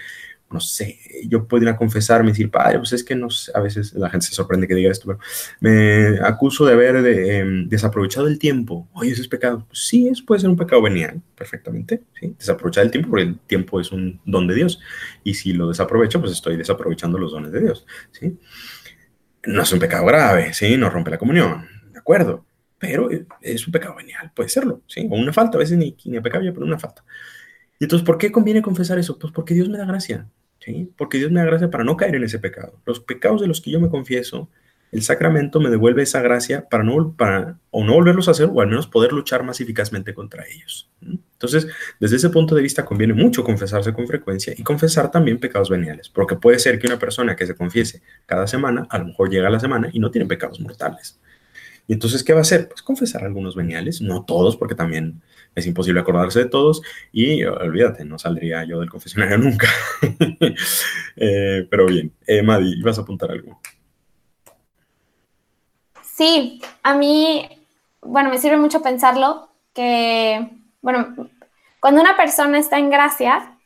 C: no sé, yo podría confesarme y decir, padre, pues es que no sé, a veces la gente se sorprende que diga esto, pero me acuso de haber em, desaprovechado el tiempo. Oye, eso es pecado. Pues sí, eso puede ser un pecado venial, perfectamente. ¿sí? Desaprovechar el tiempo, porque el tiempo es un don de Dios. Y si lo desaprovecho, pues estoy desaprovechando los dones de Dios. ¿sí? No es un pecado grave, ¿sí? No rompe la comunión, ¿de acuerdo? Pero es un pecado venial, puede serlo, ¿sí? O una falta, a veces ni, ni pecado, pero una falta. Y entonces, ¿por qué conviene confesar eso? Pues porque Dios me da gracia. Porque Dios me da gracia para no caer en ese pecado. Los pecados de los que yo me confieso, el sacramento me devuelve esa gracia para no, para, o no volverlos a hacer o al menos poder luchar más eficazmente contra ellos. Entonces, desde ese punto de vista conviene mucho confesarse con frecuencia y confesar también pecados veniales, porque puede ser que una persona que se confiese cada semana, a lo mejor llega a la semana y no tiene pecados mortales. Y entonces, ¿qué va a hacer? Pues confesar algunos veniales, no todos, porque también es imposible acordarse de todos y olvídate, no saldría yo del confesionario <laughs> nunca. Eh, pero bien, eh, Madi, ¿ibas a apuntar algo?
D: Sí, a mí, bueno, me sirve mucho pensarlo que, bueno, cuando una persona está en gracia,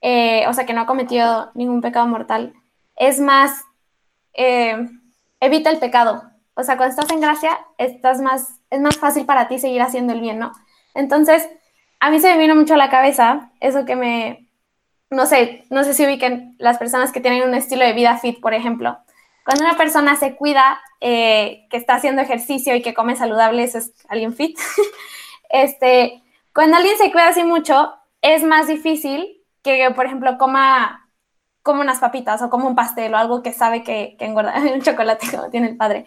D: eh, o sea, que no ha cometido ningún pecado mortal, es más, eh, evita el pecado. O sea, cuando estás en gracia, estás más, es más fácil para ti seguir haciendo el bien, ¿no? Entonces, a mí se me vino mucho a la cabeza eso que me, no sé, no sé si ubiquen las personas que tienen un estilo de vida fit, por ejemplo. Cuando una persona se cuida, eh, que está haciendo ejercicio y que come saludable, eso es alguien fit. <laughs> este, cuando alguien se cuida así mucho, es más difícil que, por ejemplo, coma, coma unas papitas o coma un pastel o algo que sabe que, que engorda, <laughs> un chocolate como tiene el padre.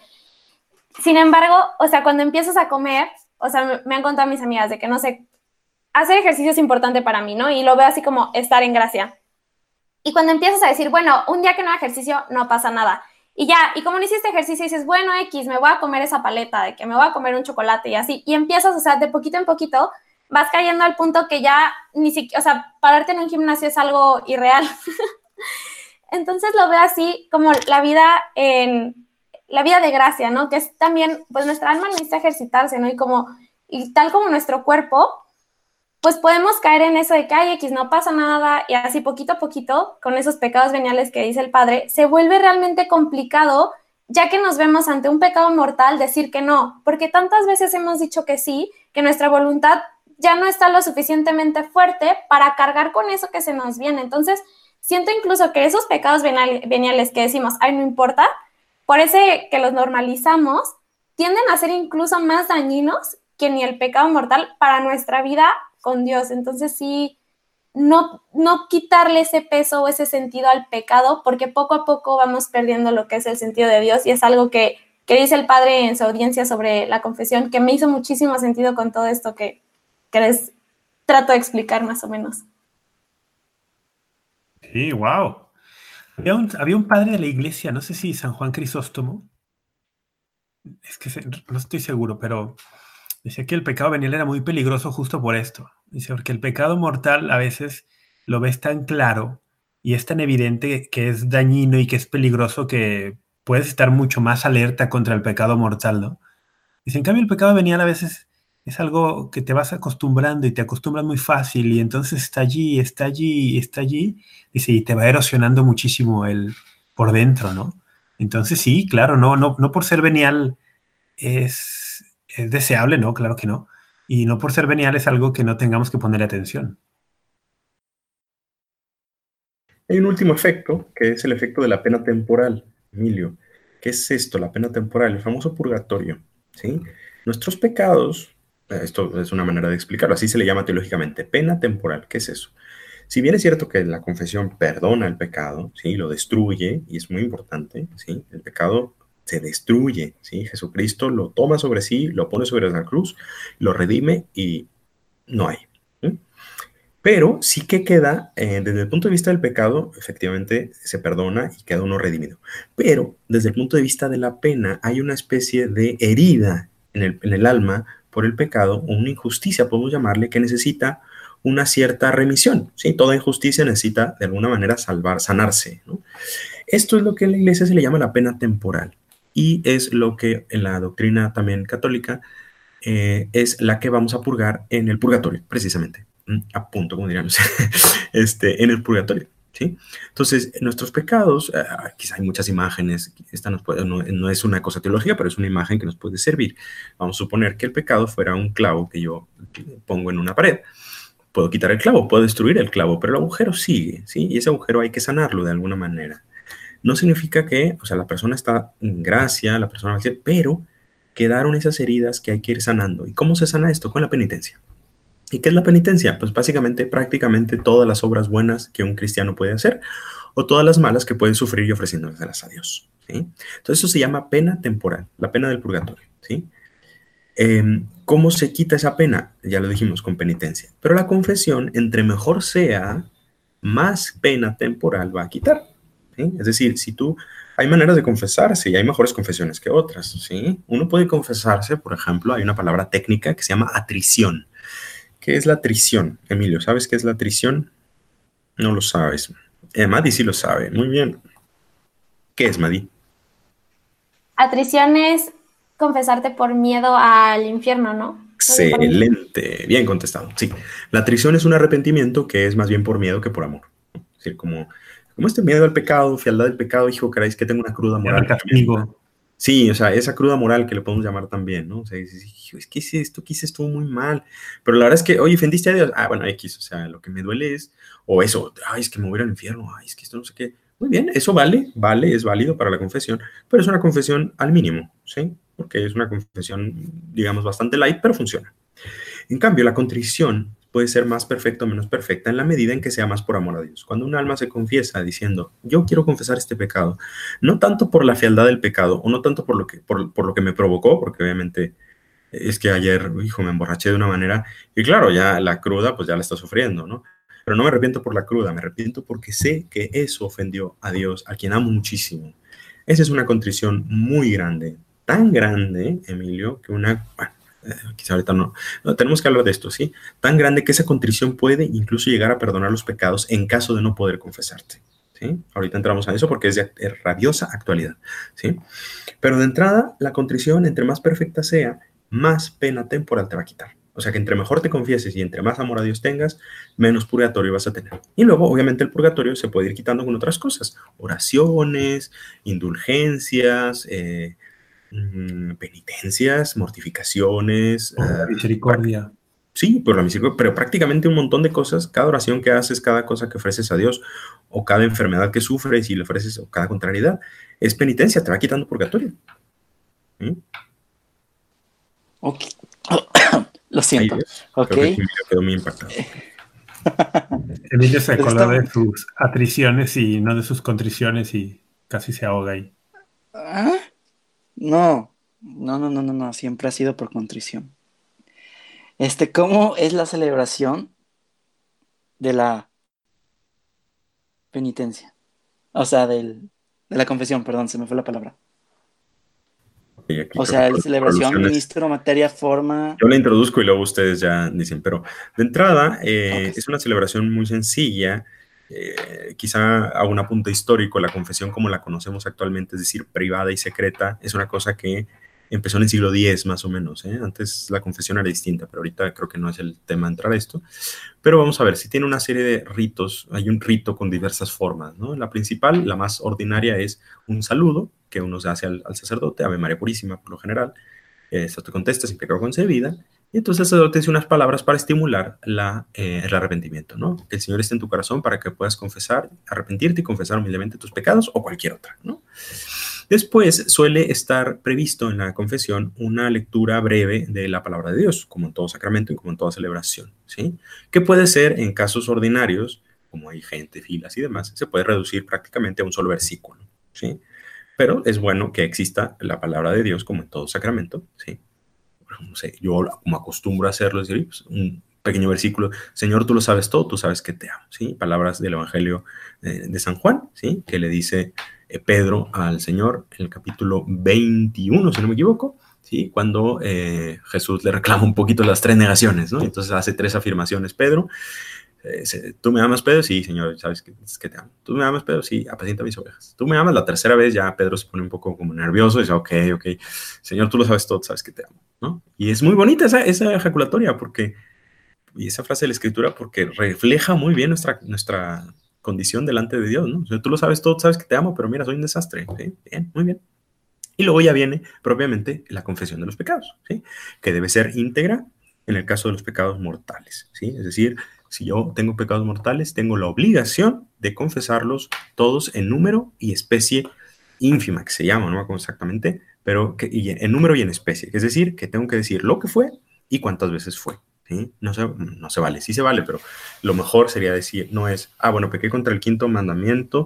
D: Sin embargo, o sea, cuando empiezas a comer, o sea, me han contado mis amigas de que, no sé, hacer ejercicio es importante para mí, ¿no? Y lo veo así como estar en gracia. Y cuando empiezas a decir, bueno, un día que no ejercicio, no pasa nada. Y ya, y como no hiciste ejercicio, dices, bueno, X, me voy a comer esa paleta, de que me voy a comer un chocolate y así. Y empiezas, o sea, de poquito en poquito, vas cayendo al punto que ya ni siquiera, o sea, pararte en un gimnasio es algo irreal. <laughs> Entonces lo veo así como la vida en, la vida de gracia, ¿no? Que es también, pues nuestra alma necesita ejercitarse, ¿no? Y como, y tal como nuestro cuerpo, pues podemos caer en eso de que, ay, X, no pasa nada, y así poquito a poquito, con esos pecados veniales que dice el Padre, se vuelve realmente complicado, ya que nos vemos ante un pecado mortal, decir que no, porque tantas veces hemos dicho que sí, que nuestra voluntad ya no está lo suficientemente fuerte para cargar con eso que se nos viene. Entonces, siento incluso que esos pecados veniales que decimos, ay, no importa, por ese que los normalizamos, tienden a ser incluso más dañinos que ni el pecado mortal para nuestra vida con Dios. Entonces sí, no, no quitarle ese peso o ese sentido al pecado, porque poco a poco vamos perdiendo lo que es el sentido de Dios y es algo que, que dice el Padre en su audiencia sobre la confesión, que me hizo muchísimo sentido con todo esto que, que les trato de explicar más o menos.
E: Sí, wow. Había un, padre de la iglesia, no sé si San Juan Crisóstomo, es que no estoy seguro, pero decía que el pecado venial era muy peligroso justo por esto. Dice, porque el pecado mortal a veces lo ves tan claro y es tan evidente que es dañino y que es peligroso que puedes estar mucho más alerta contra el pecado mortal, ¿no? Dice, en cambio el pecado venial a veces es algo que te vas acostumbrando y te acostumbras muy fácil y entonces está allí, está allí, está allí, dice, y te va erosionando muchísimo el por dentro, ¿no? Entonces sí, claro, no, no, no por ser venial es, es deseable, ¿no? Claro que no. Y no por ser venial es algo que no tengamos que poner atención.
C: Hay un último efecto, que es el efecto de la pena temporal, Emilio. ¿Qué es esto, la pena temporal? El famoso purgatorio, ¿sí? Nuestros pecados esto es una manera de explicarlo, así se le llama teológicamente, pena temporal. ¿Qué es eso? Si bien es cierto que la confesión perdona el pecado, ¿sí? lo destruye, y es muy importante, ¿sí? el pecado se destruye, ¿sí? Jesucristo lo toma sobre sí, lo pone sobre la cruz, lo redime y no hay. Pero sí que queda, eh, desde el punto de vista del pecado, efectivamente se perdona y queda uno redimido. Pero desde el punto de vista de la pena, hay una especie de herida en el, en el alma por el pecado, una injusticia, podemos llamarle, que necesita una cierta remisión. ¿sí? Toda injusticia necesita de alguna manera salvar, sanarse. Esto es lo que en la iglesia se le llama la pena temporal y es lo que en la doctrina también católica eh, es la que vamos a purgar en el purgatorio, precisamente. A punto, como diríamos, <laughs> este, en el purgatorio. ¿Sí? Entonces, nuestros pecados, eh, quizá hay muchas imágenes, esta no, no, es una cosa teológica, pero es una imagen que nos puede servir. Vamos a suponer que el pecado fuera un clavo que yo pongo en una pared. Puedo quitar el clavo, puedo destruir el clavo, pero el agujero sigue, ¿sí? Y ese agujero hay que sanarlo de alguna manera. No significa que, o sea, la persona está en gracia, la persona va a decir, pero quedaron esas heridas que hay que ir sanando. ¿Y cómo se sana esto? Con la penitencia. ¿Y qué es la penitencia? Pues básicamente prácticamente todas las obras buenas que un cristiano puede hacer o todas las malas que puede sufrir y ofreciéndolas a Dios. Entonces eso se llama pena temporal, la pena del purgatorio. ¿sí? Em, ¿Cómo se quita esa pena? Ya lo dijimos, con penitencia. Pero la confesión, entre mejor sea, más pena temporal va a quitar. Es decir, si tú, hay maneras de confesarse y hay mejores confesiones que otras, ¿sí? Uno puede confesarse, por ejemplo, hay una palabra técnica que se llama atrición. ¿Qué es la atrición, Emilio? ¿Sabes qué es la atrición? No lo sabes. Eh, Madi sí lo sabe. Muy bien. ¿Qué es, Madi?
D: Atrición es confesarte por miedo al infierno, ¿no?
C: Excelente, bien contestado. Sí, la atrición es un arrepentimiento que es más bien por miedo que por amor. Es decir, como, como este miedo al pecado, fialdad del pecado, hijo, queráis que tengo una cruda moral.
E: Castigo.
C: Sí, o sea, esa cruda moral que le podemos llamar también, ¿no? O sea, es que hice esto, que hice estuvo muy mal. Pero la verdad es que, oye, ofendiste a Dios. Ah, bueno, X, o sea, lo que me duele es, o eso, ay, es que me voy al infierno, ay, es que esto no sé qué. Muy bien, eso vale, vale, es válido para la confesión, pero es una confesión al mínimo, ¿sí? Porque es una confesión, digamos, bastante light, pero funciona. En cambio, la contrición puede ser más perfecta o menos perfecta en la medida en que sea más por amor a Dios. Cuando un alma se confiesa diciendo, yo quiero confesar este pecado, no tanto por la fealdad del pecado o no tanto por lo que, por, por lo que me provocó, porque obviamente es que ayer, hijo, me emborraché de una manera y claro, ya la cruda, pues ya la está sufriendo, ¿no? Pero no me arrepiento por la cruda, me arrepiento porque sé que eso ofendió a Dios, a quien amo muchísimo. Esa es una contrición muy grande, tan grande, Emilio, que una, eh, quizá ahorita no, tenemos que hablar de esto, ¿sí? Tan grande que esa contrición puede incluso llegar a perdonar los pecados en caso de no poder confesarte, ¿sí? Ahorita entramos a eso porque es de rabiosa actualidad, ¿sí? Pero de entrada, la contrición, entre más perfecta sea, más pena temporal te va a quitar. O sea que entre mejor te confieses y entre más amor a Dios tengas, menos purgatorio vas a tener. Y luego, obviamente, el purgatorio se puede ir quitando con otras cosas. Oraciones, indulgencias, eh, mm, penitencias, mortificaciones.
E: Uh, misericordia.
C: Sí, por la misericordia, pero prácticamente un montón de cosas. Cada oración que haces, cada cosa que ofreces a Dios, o cada enfermedad que sufres y le ofreces, o cada contrariedad, es penitencia, te va quitando purgatorio. ¿Mm?
A: Ok. <coughs> Lo siento. ok.
C: quedó muy impactado. <laughs>
E: Emilio se acordó de sus atriciones y no de sus contriciones y casi se ahoga ahí.
A: ¿Ah? No, no, no, no, no, no, siempre ha sido por contrición. Este, ¿cómo es la celebración de la penitencia? O sea, del, de la confesión, perdón, se me fue la palabra o sea, la celebración, ministro, materia, forma.
C: Yo la introduzco y luego ustedes ya dicen, pero de entrada eh, es una celebración muy sencilla. Eh, quizá a un apunte histórico, la confesión como la conocemos actualmente, es decir, privada y secreta, es una cosa que empezó en el siglo X más o menos. ¿eh? Antes la confesión era distinta, pero ahorita creo que no es el tema entrar a esto. Pero vamos a ver, si tiene una serie de ritos, hay un rito con diversas formas. ¿no? La principal, la más ordinaria, es un saludo que uno se hace al, sacerdote, Ave María Purísima por lo general. Eso te contesta sin pecado concebida. Y entonces el sacerdote dice unas palabras para estimular la, eh, el arrepentimiento, ¿no? Que el Señor esté en tu corazón para que puedas confesar, arrepentirte y confesar humildemente tus pecados o cualquier otra, ¿no? Después suele estar previsto en la confesión una lectura breve de la palabra de Dios, como en todo sacramento y como en toda celebración, ¿sí? Que puede ser en casos ordinarios, como hay gente, filas y demás, se puede reducir prácticamente a un solo versículo, ¿sí? Pero es bueno que exista la palabra de Dios como en todo sacramento, ¿sí? No sé, yo como acostumbro a hacerlo, es decir, pues, un pequeño versículo, Señor, tú lo sabes todo, tú sabes que te amo, ¿sí? Palabras del Evangelio de, de San Juan, ¿sí? Que le dice eh, Pedro al Señor en el capítulo 21, si no me equivoco, ¿sí? cuando eh, Jesús le reclama un poquito las tres negaciones, ¿no? Entonces hace tres afirmaciones Pedro. Eh, ¿Tú me amas, Pedro? Sí, Señor, sabes que, que, te amo. ¿Tú me amas, Pedro? Sí, apacienta mis ovejas. ¿Tú me amas? La tercera vez ya Pedro se pone un poco como nervioso y dice, ok, ok, Señor, tú lo sabes todo, sabes que te amo, ¿no? Y es muy bonita esa, esa ejaculatoria porque, y esa frase de la escritura porque refleja muy bien nuestra, nuestra condición delante de Dios, ¿no? O sea, tú lo sabes todo, sabes que te amo, pero mira, soy un desastre. ¿sí? Bien, muy bien. Y luego ya viene propiamente la confesión de los pecados, ¿sí? Que debe ser íntegra en el caso de los pecados mortales, ¿sí? Es decir, si yo tengo pecados mortales, tengo la obligación de confesarlos todos en número y especie ínfima, que se llama, no me acuerdo exactamente, pero que, en número y en especie. Es decir, que tengo que decir lo que fue y cuántas veces fue. No, se, no se vale, sí se vale, pero lo mejor sería decir, no es, ah, bueno, pequé contra el quinto mandamiento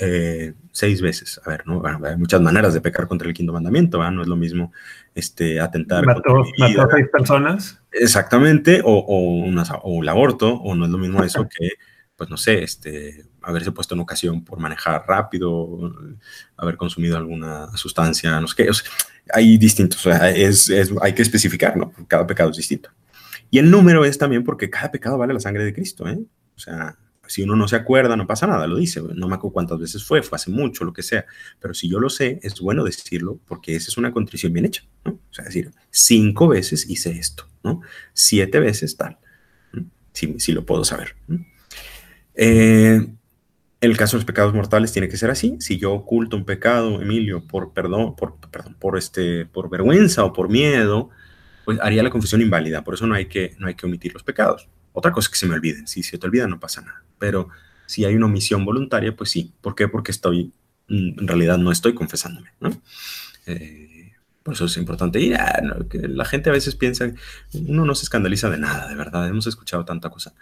C: eh, seis veces. A ver, ¿no? hay muchas maneras de pecar contra el quinto mandamiento, No es lo mismo este, atentar
E: contra ¿Mató seis personas?
C: Exactamente, o, o, o, el aborto, o no es lo mismo eso que pues no sé, este, haberse puesto en ocasión por manejar rápido, haber consumido alguna sustancia, no sé qué. hay distintos, o sea, es, hay que especificar, ¿no? Cada pecado es distinto. Y el número es también porque cada pecado vale la sangre de Cristo, ¿eh? O sea, si uno no se acuerda, no pasa nada, lo dice. No me acuerdo cuántas veces fue, fue hace mucho, lo que sea. Pero si yo lo sé, es bueno decirlo porque esa es una contrición bien hecha. O sea, decir, cinco veces hice esto, ¿no? Siete veces tal. Si, si lo puedo saber. ¿no? Eh, el caso de los pecados mortales tiene que ser así. Si yo oculto un pecado, Emilio, por perdón, por, perdón, por este, por vergüenza o por miedo, pues haría la confesión inválida. Por eso no hay que, no hay que omitir los pecados. Otra cosa es que se me olviden. Si se te olvida, no pasa nada. Pero si hay una omisión voluntaria, pues sí. ¿Por qué? Porque estoy, mm, en realidad no estoy confesándome, ¿no? Eh, por eso es importante. Y que la gente a veces piensa, uno no se escandaliza de nada, de verdad. Hemos escuchado tanta cosa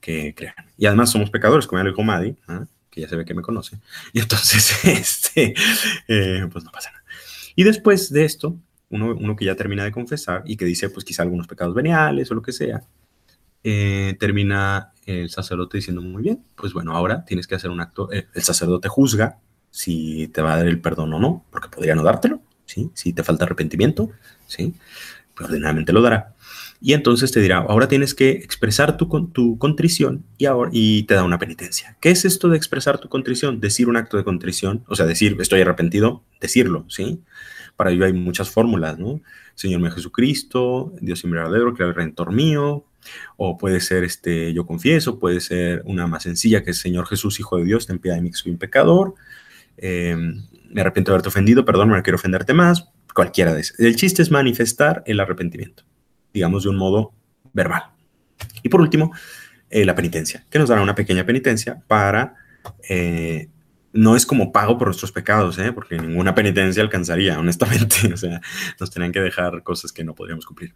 C: que crean. Y además somos pecadores, como ya lo dijo Maddy, ¿ah? que ya se ve que me conoce. Y entonces, <laughs> este, eh, pues no pasa nada. Y después de esto, uno, uno, que ya termina de confesar y que dice, pues quizá algunos pecados veniales o lo que sea, eh, termina el sacerdote diciendo, muy bien, pues bueno, ahora tienes que hacer un acto, eh, el sacerdote juzga si te va a dar el perdón o no, porque podría no dártelo, si te falta arrepentimiento, ¿sí? Pues ordenadamente lo dará. Y entonces te dirá, ahora tienes que expresar tu, tu contrición y, ahora, y te da una penitencia. ¿Qué es esto de expresar tu contrición? Decir un acto de contrición, o sea, decir estoy arrepentido, decirlo, ¿sí? Para ello hay muchas fórmulas, ¿no? Señor mío Jesucristo, Dios y verdadero, que el redentor mío, o puede ser este yo confieso, puede ser una más sencilla que es Señor Jesús, Hijo de Dios, ten piedad de mí soy un pecador. Eh, me arrepiento de haberte ofendido, perdón, no quiero ofenderte más, cualquiera de esos. El chiste es manifestar el arrepentimiento, digamos de un modo verbal. Y por último, eh, la penitencia, que nos dará una pequeña penitencia para, eh, no es como pago por nuestros pecados, ¿eh? porque ninguna penitencia alcanzaría, <laughs> honestamente, o sea, nos tenían que dejar cosas que no podríamos cumplir.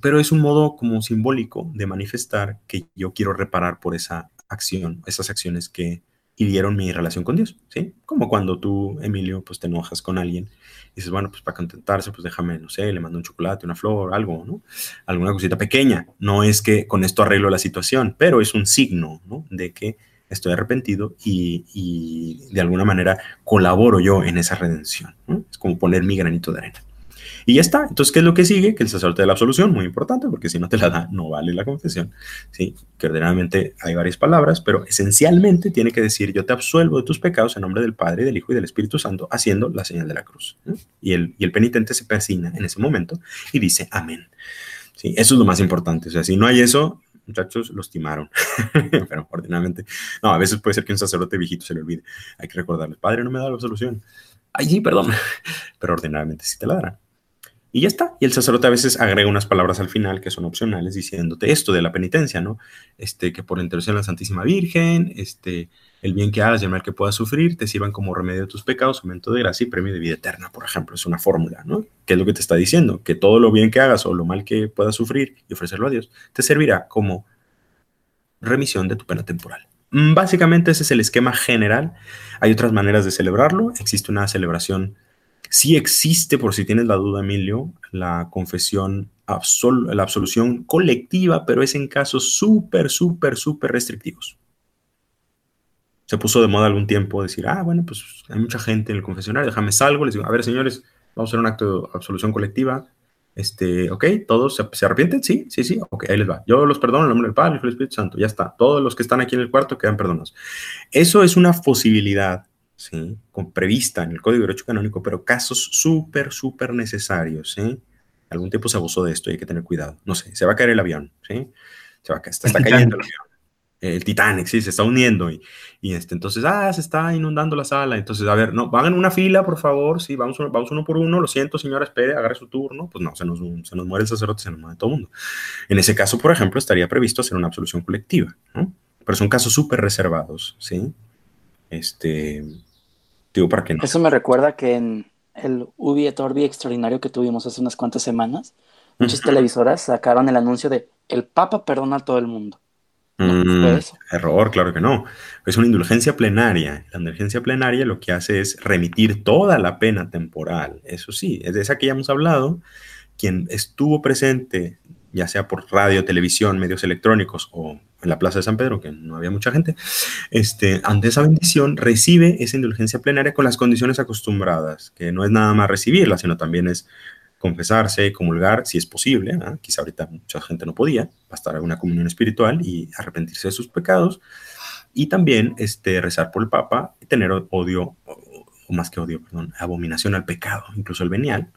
C: pero es un modo como simbólico de manifestar que yo quiero reparar por esa acción, esas acciones que y dieron mi relación con Dios, ¿sí? Como cuando tú, Emilio, pues te enojas con alguien y dices, bueno, pues para contentarse, pues déjame, no sé, le mando un chocolate, una flor, algo, ¿no? Alguna cosita pequeña. No es que con esto arreglo la situación, pero es un signo, ¿no? De que estoy arrepentido y, y de alguna manera colaboro yo en esa redención. Es como poner mi granito de arena. Y ya está. Entonces, ¿qué es lo que sigue? Que el sacerdote de la absolución, muy importante, porque si no te la da, no vale la confesión. ¿sí? Que ordenadamente hay varias palabras, pero esencialmente tiene que decir, yo te absuelvo de tus pecados en nombre del Padre, del Hijo y del Espíritu Santo, haciendo la señal de la cruz. Y, el, y el penitente se persigna en ese momento y dice, amén. ¿Sí? Eso es lo más importante. O sea, si no hay eso, muchachos, los timaron. <laughs> pero ordenadamente, no, a veces puede ser que un sacerdote viejito se le olvide. Hay que recordarle, Padre, no me da la absolución. Ay, sí, perdón. <laughs> Pero ordenadamente sí te la darán. Y ya está. Y el sacerdote a veces agrega unas palabras al final que son opcionales diciéndote esto de la penitencia, ¿no? Este, que por intercesión de la Santísima Virgen, este, el bien que hagas y el mal que puedas sufrir te sirvan como remedio de tus pecados, aumento de gracia y premio de vida eterna, por ejemplo. Es una fórmula, ¿no? ¿Qué es lo que te está diciendo? Que todo lo bien que hagas o lo mal que puedas sufrir y ofrecerlo a Dios te servirá como remisión de tu pena temporal. Mm, básicamente ese es el esquema general. Hay otras maneras de celebrarlo. Existe una celebración Sí existe, por si tienes la duda, Emilio, la confesión, la absolución colectiva, pero es en casos súper, súper, súper restrictivos. Se puso de moda algún tiempo decir, ah, bueno, pues hay mucha gente en el confesionario, déjame salgo, les digo, a ver, señores, vamos a hacer un acto de absolución colectiva. Este, ok, todos se, arrepienten, sí, sí, sí, ok, ahí les va. Yo los perdono en el nombre del Padre, del Espíritu Santo, ya está. Todos los que están aquí en el cuarto quedan perdonados. Eso es una posibilidad ¿sí? Con, prevista en el Código de Derecho Canónico, pero casos súper, súper necesarios. ¿sí? Algún tiempo se abusó de esto y hay que tener cuidado. No sé, se va a caer el avión, ¿sí? Se va a caer, está, cayendo el avión. El Titanic, sí, se está uniendo y, y, este, entonces, ah, se está inundando la sala. Entonces, a ver, no, van en una fila, por favor, sí, vamos, vamos uno por uno, lo siento, señora, espere, agarre su turno. Pues no, se nos, se nos muere el sacerdote, se nos muere todo el mundo. En ese caso, por ejemplo, estaría previsto hacer una absolución colectiva, ¿no? Pero son casos súper reservados, ¿sí? Este, para que
A: Eso me recuerda que en el Ubi et Orbi extraordinario que tuvimos hace unas cuantas semanas, muchas televisoras sacaron el anuncio de el Papa perdona a todo el mundo.
C: Mm, error, claro que no. Es una indulgencia plenaria. La indulgencia plenaria lo que hace es remitir toda la pena temporal. Eso sí, es de esa que ya hemos hablado. Quien estuvo presente, ya sea por radio, televisión, medios electrónicos o en la Plaza de San Pedro, que no había mucha gente, este, ante esa bendición recibe esa indulgencia plenaria con las condiciones acostumbradas, que no es nada más recibirla, sino también es confesarse, comulgar, si es posible, quizá ahorita mucha gente no podía, bastar una comunión espiritual y arrepentirse de sus pecados, y también este, rezar por el Papa y tener odio, o, más que odio, perdón, abominación al pecado, incluso el venial,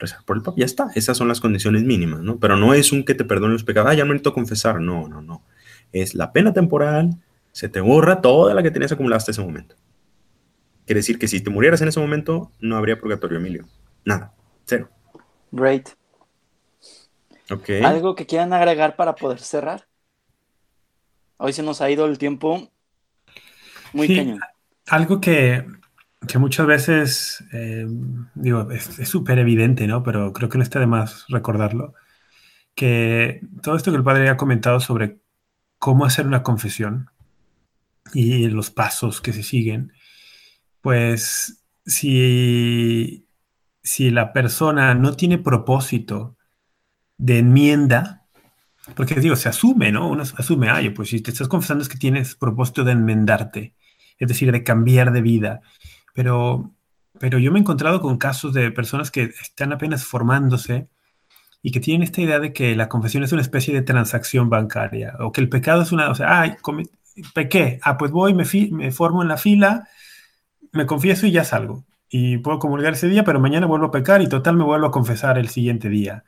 C: rezar por el Papa, ya está, esas son las condiciones mínimas, ¿no? Pero no es un que te perdone los pecados, ah, ya no necesito confesar, no, no, no, es la pena temporal, se te borra toda la que tenías acumulada hasta ese momento. Quiere decir que si te murieras en ese momento, no habría purgatorio, Emilio. Nada, cero.
A: Great.
C: Okay.
A: ¿Algo que quieran agregar para poder cerrar? Hoy se nos ha ido el tiempo muy
E: sí, Algo que, que, muchas veces, eh, digo, es súper evidente, ¿no? Pero creo que no está de más recordarlo. Que todo esto que el padre ha comentado sobre cómo hacer una confesión y los pasos que se siguen, pues si si la persona no tiene propósito de enmienda, porque digo, se asume, ¿no? Uno asume, ay, pues si te estás confesando es que tienes propósito de enmendarte, es decir, de cambiar de vida. Pero, pero yo me he encontrado con casos de personas que están apenas formándose y que tienen esta idea de que la confesión es una especie de transacción bancaria o que el pecado es una, o sea, ay, pequé, ah, pues voy, me, me formo en la fila, me confieso y ya salgo y puedo comulgar ese día, pero mañana vuelvo a pecar y total me vuelvo a confesar el siguiente día.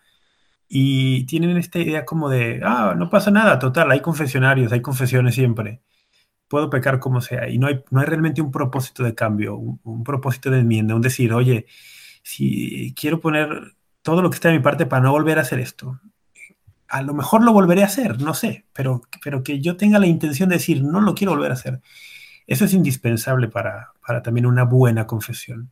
E: Y tienen esta idea como de, ah, no pasa nada, total, hay confesionarios, hay confesiones siempre. Puedo pecar como sea. Y no hay, no hay realmente un propósito de cambio, un, propósito de enmienda, un decir, oye, si quiero poner todo lo que está de mi parte para no volver a hacer esto, a lo mejor lo volveré a hacer, no sé, pero, pero que yo tenga la intención de decir, no lo quiero volver a hacer. Eso es indispensable para, para también una buena confesión,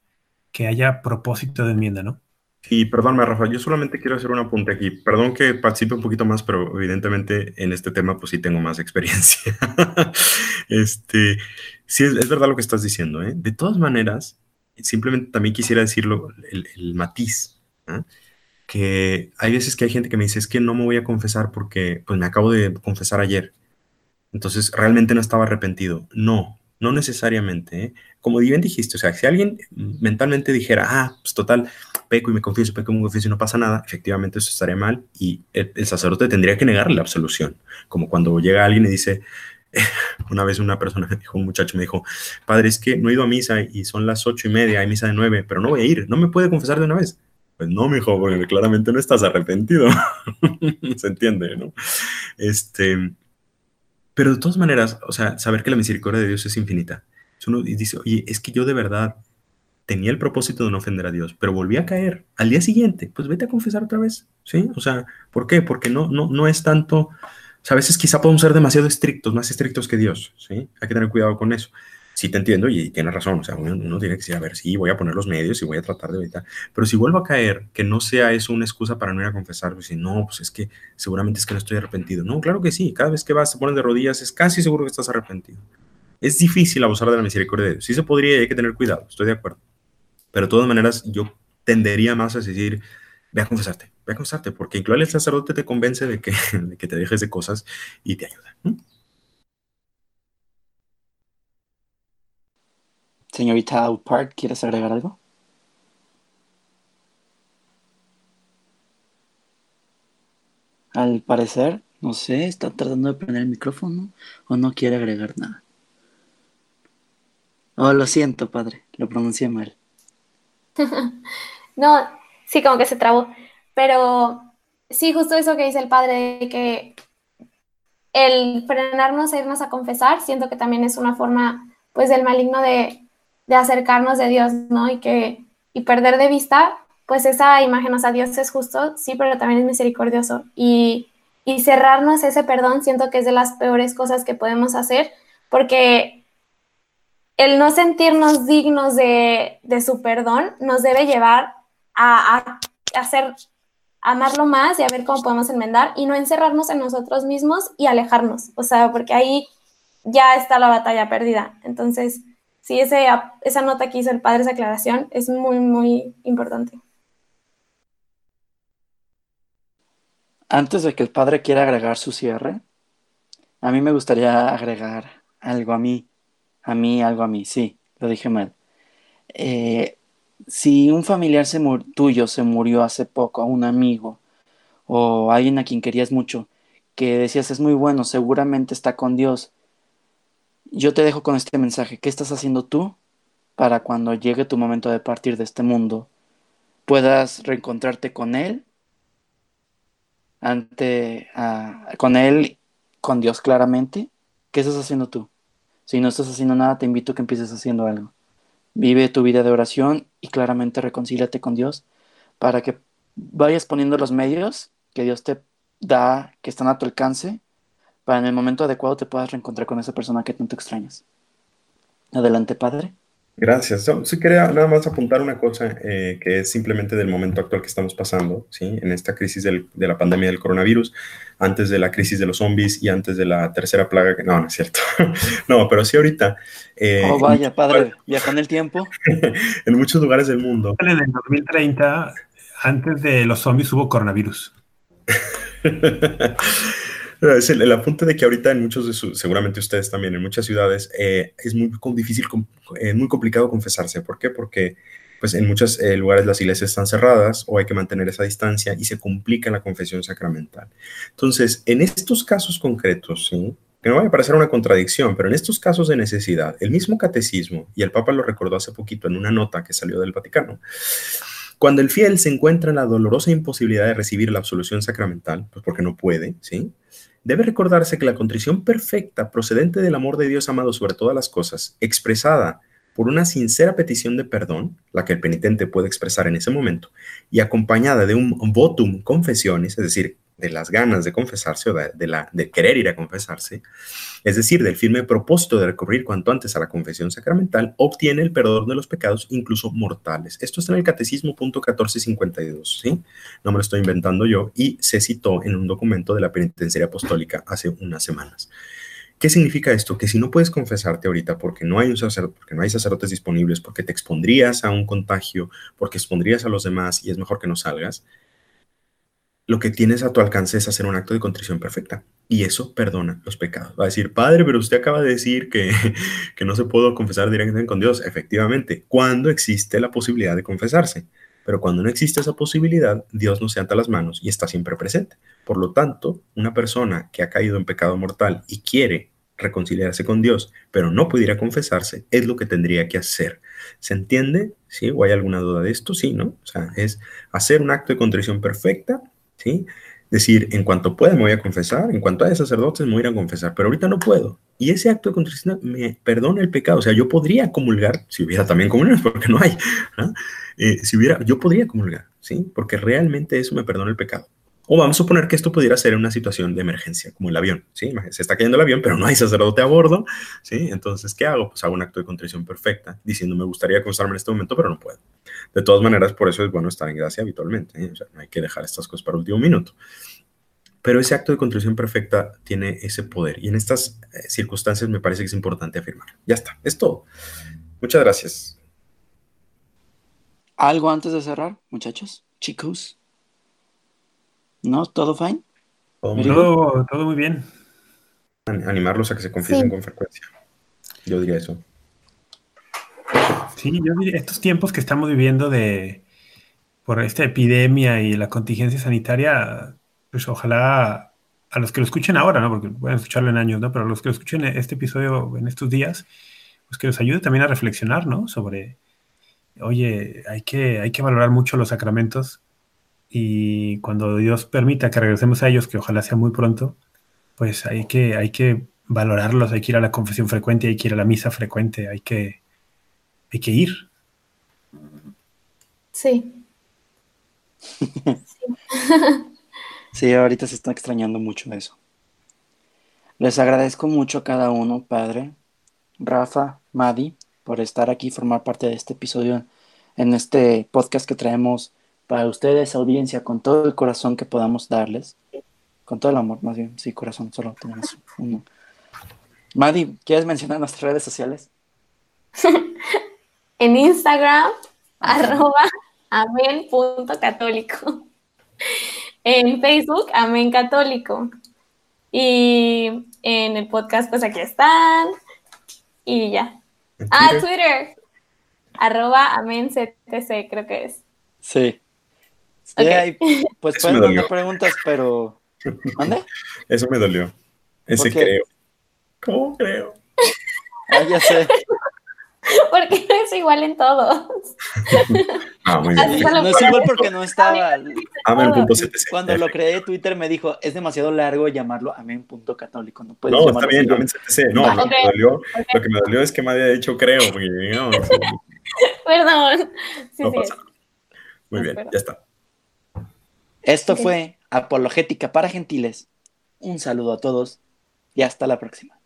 E: que haya propósito de enmienda, ¿no?
C: Y perdónme, Rafa, yo solamente quiero hacer un apunte aquí. Perdón que participe un poquito más, pero evidentemente en este tema pues sí tengo más experiencia. <laughs> este, sí, es, verdad lo que estás diciendo. ¿eh? De todas maneras, simplemente también quisiera decirlo, el, matiz, ¿eh? Que hay veces que hay gente que me dice, es que no me voy a confesar porque pues me acabo de confesar ayer. Entonces, realmente no estaba arrepentido. No, no necesariamente. ¿eh? Como bien dijiste, o sea, si alguien mentalmente dijera, ah, pues total, peco y me confieso, peco y me confieso y no pasa nada, efectivamente eso estaría mal y el, sacerdote tendría que negarle la absolución. Como cuando llega alguien y dice, <laughs> una vez una persona me dijo, un muchacho me dijo, padre, es que no he ido a misa y son las ocho y media, hay misa de nueve, pero no voy a ir, ¿no me puede confesar de una vez? Pues no, mijo, porque claramente no estás arrepentido. <laughs> Se entiende, ¿no? Este, pero de todas maneras, o sea, saber que la misericordia de Dios es infinita. Uno dice, oye, es que yo de verdad tenía el propósito de no ofender a Dios, pero volví a caer. Al día siguiente, pues vete a confesar otra vez, ¿sí? O sea, ¿por qué? Porque no, no, no es tanto, o sea, a veces quizá podemos ser demasiado estrictos, más estrictos que Dios, ¿sí? Hay que tener cuidado con eso sí te entiendo y, tienes razón, o sea, uno, tiene que decir, a ver, sí, voy a poner los medios y voy a tratar de evitar, pero si vuelvo a caer, que no sea eso una excusa para no ir a confesar, pues si no, pues es que seguramente es que no estoy arrepentido. No, claro que sí, cada vez que vas, te pones de rodillas, es casi seguro que estás arrepentido. Es difícil abusar de la misericordia de Dios, sí se podría y hay que tener cuidado, estoy de acuerdo, pero de todas maneras yo tendería más a decir, ve a confesarte, ve a confesarte, porque incluso el sacerdote te convence de que, <laughs> de que te dejes de cosas y te ayuda.
A: Señorita Outpart, ¿quieres agregar algo? Al parecer, no sé, está tratando de prender el micrófono o no quiere agregar nada. Oh, lo siento, padre, lo pronuncié mal. <laughs>
D: no, sí, como que se trabó. Pero sí, justo eso que dice el padre, de que el frenarnos e irnos a confesar, siento que también es una forma, pues, del maligno de de acercarnos de Dios, ¿no? Y que y perder de vista, pues esa imagen, o sea, Dios es justo, sí, pero también es misericordioso. Y, y cerrarnos ese perdón siento que es de las peores cosas que podemos hacer, porque el no sentirnos dignos de, de su perdón nos debe llevar a, a, hacer, amarlo más y a ver cómo podemos enmendar y no encerrarnos en nosotros mismos y alejarnos, o sea, porque ahí ya está la batalla perdida. Entonces, sí, esa nota que hizo el padre, esa aclaración, es muy, muy importante.
A: Antes de que el padre quiera agregar su cierre, A mí me gustaría agregar algo a mí, a mí, algo a mí, sí, lo dije mal. Eh, si un familiar tuyo se murió hace poco, un amigo o alguien a quien querías mucho, que decías es muy bueno, seguramente está con Dios, yo te dejo con este mensaje. ¿Qué estás haciendo tú para cuando llegue tu momento de partir de este mundo puedas reencontrarte con Él? Ante, con Él, con Dios claramente. ¿Qué estás haciendo tú? Si no estás haciendo nada, te invito a que empieces haciendo algo. Vive tu vida de oración y claramente reconcíliate con Dios para que vayas poniendo los medios que Dios te da, que están a tu alcance, para en el momento adecuado te puedas reencontrar con esa persona que tanto extrañas. Adelante, Padre.
C: Gracias. sí quería nada más apuntar una cosa eh, que es simplemente del momento actual que estamos pasando, ¿sí? En esta crisis del, de la pandemia del coronavirus, antes de la crisis de los zombies y antes de la tercera plaga, que no, no es cierto. <laughs> no, pero sí ahorita.
A: Eh, oh, vaya, padre, viaja en el tiempo. <laughs>
C: en muchos lugares del mundo.
E: En el 2030, antes de los zombies hubo coronavirus. <laughs>
C: Es el, apunte de que ahorita en muchos de sus, seguramente ustedes también, en muchas ciudades, eh, es muy difícil, eh, muy complicado confesarse. ¿Por qué? Porque pues en muchos eh, lugares las iglesias están cerradas o hay que mantener esa distancia y se complica la confesión sacramental. Entonces, en estos casos concretos, que no vaya a parecer una contradicción, pero en estos casos de necesidad, el mismo catecismo, y el Papa lo recordó hace poquito en una nota que salió del Vaticano, cuando el fiel se encuentra en la dolorosa imposibilidad de recibir la absolución sacramental, pues porque no puede, ¿sí? Debe recordarse que la contrición perfecta procedente del amor de Dios amado sobre todas las cosas, expresada por una sincera petición de perdón, la que el penitente puede expresar en ese momento, y acompañada de un votum confesiones, es decir, de las ganas de confesarse o de, la, querer ir a confesarse, es decir, del firme propósito de recurrir cuanto antes a la confesión sacramental, obtiene el perdón de los pecados, incluso mortales. Esto está en el Catecismo punto 1452, ¿sí? No me lo estoy inventando yo y se citó en un documento de la Penitenciaria Apostólica hace unas semanas. ¿Qué significa esto? Que si no puedes confesarte ahorita porque no hay un sacerdote, porque no hay sacerdotes disponibles, porque te expondrías a un contagio, porque expondrías a los demás y es mejor que no salgas, lo que tienes a tu alcance es hacer un acto de contrición perfecta. Y eso perdona los pecados. Va a decir, Padre, pero usted acaba de decir que, <laughs> que no se puede confesar directamente con Dios. Efectivamente, cuando existe la posibilidad de confesarse. Pero cuando no existe esa posibilidad, Dios no se ata las manos y está siempre presente. Por lo tanto, una persona que ha caído en pecado mortal y quiere reconciliarse con Dios, pero no pudiera confesarse, es lo que tendría que hacer. ¿Se entiende? ¿Sí? ¿O hay alguna duda de esto? Sí, ¿no? O sea, es hacer un acto de contrición perfecta ¿sí? Decir, en cuanto pueda me voy a confesar, en cuanto haya sacerdotes me voy a ir a confesar, pero ahorita no puedo. Y ese acto de contrición me perdona el pecado. O sea, yo podría comulgar, si hubiera también comuniones, porque no hay. Eh, si hubiera, yo podría comulgar, ¿sí? Porque realmente eso me perdona el pecado. O vamos a suponer que esto pudiera ser una situación de emergencia, como el avión, ¿sí? Se está cayendo el avión, pero no hay sacerdote a bordo, ¿sí? Entonces, ¿qué hago? Pues hago un acto de contrición perfecta, diciendo, me gustaría confesarme en este momento, pero no puedo. De todas maneras, por eso es bueno estar en gracia habitualmente, ¿eh? No hay que dejar estas cosas para último minuto. Pero ese acto de contrición perfecta tiene ese poder y en estas eh, circunstancias me parece que es importante afirmar. Ya está, es todo. Muchas gracias.
A: ¿Algo antes de cerrar, muchachos? Chicos. ¿No? ¿Todo fine?
E: Todo, todo, muy bien.
C: Animarlos a que se confiesen con frecuencia. Yo diría eso.
E: Sí, yo diría, estos tiempos que estamos viviendo de por esta epidemia y la contingencia sanitaria, pues ojalá a los que lo escuchen ahora, ¿no? Porque pueden escucharlo en años, ¿no? Pero a los que lo escuchen este episodio en estos días, pues que los ayude también a reflexionar, ¿no? Sobre, oye, hay que, hay que valorar mucho los sacramentos y cuando Dios permita que regresemos a ellos, que ojalá sea muy pronto, pues hay que, hay que valorarlos, hay que ir a la confesión frecuente, hay que ir a la misa frecuente, hay que, hay que ir.
D: Sí. <laughs>
A: sí. ahorita se está extrañando mucho eso. Les agradezco mucho a cada uno, Padre, Rafa, Madi, por estar aquí y formar parte de este episodio en este podcast que traemos para ustedes, audiencia, con todo el corazón que podamos darles, con todo el amor, más bien, sí, corazón, solo tenemos uno. Madi, ¿quieres mencionar nuestras redes sociales? <laughs>
D: en Instagram, arroba amén.católico. En Facebook, amén católico. Y en el podcast, pues aquí están. Y ya. Ah, Twitter. Arroba amenctc, creo que es.
A: Sí. Pues
C: Eso
A: pueden mandar preguntas, pero. ¿Dónde?
C: Eso me dolió. Ese creo. ¿Cómo creo?
A: Ah, ya sé. <laughs>
D: Porque es igual en todos. <laughs>
C: Ah, muy bien.
A: No es igual porque no estaba.
C: Amen.ctc.
A: Cuando lo creé, Twitter me dijo, es demasiado largo llamarlo amen.católico. No puedes
C: No, está
A: llamarlo
C: bien,
A: así".
C: Amen CTC. No,
A: Va.
C: lo, que me dolió, lo que me dolió es que me había dicho creo. porque, <laughs> no,
D: Perdón. Sí,
C: no
D: sí.
C: pasa nada. Muy bien, ya está.
A: Esto fue Apologética para Gentiles. Un saludo a todos y hasta la próxima.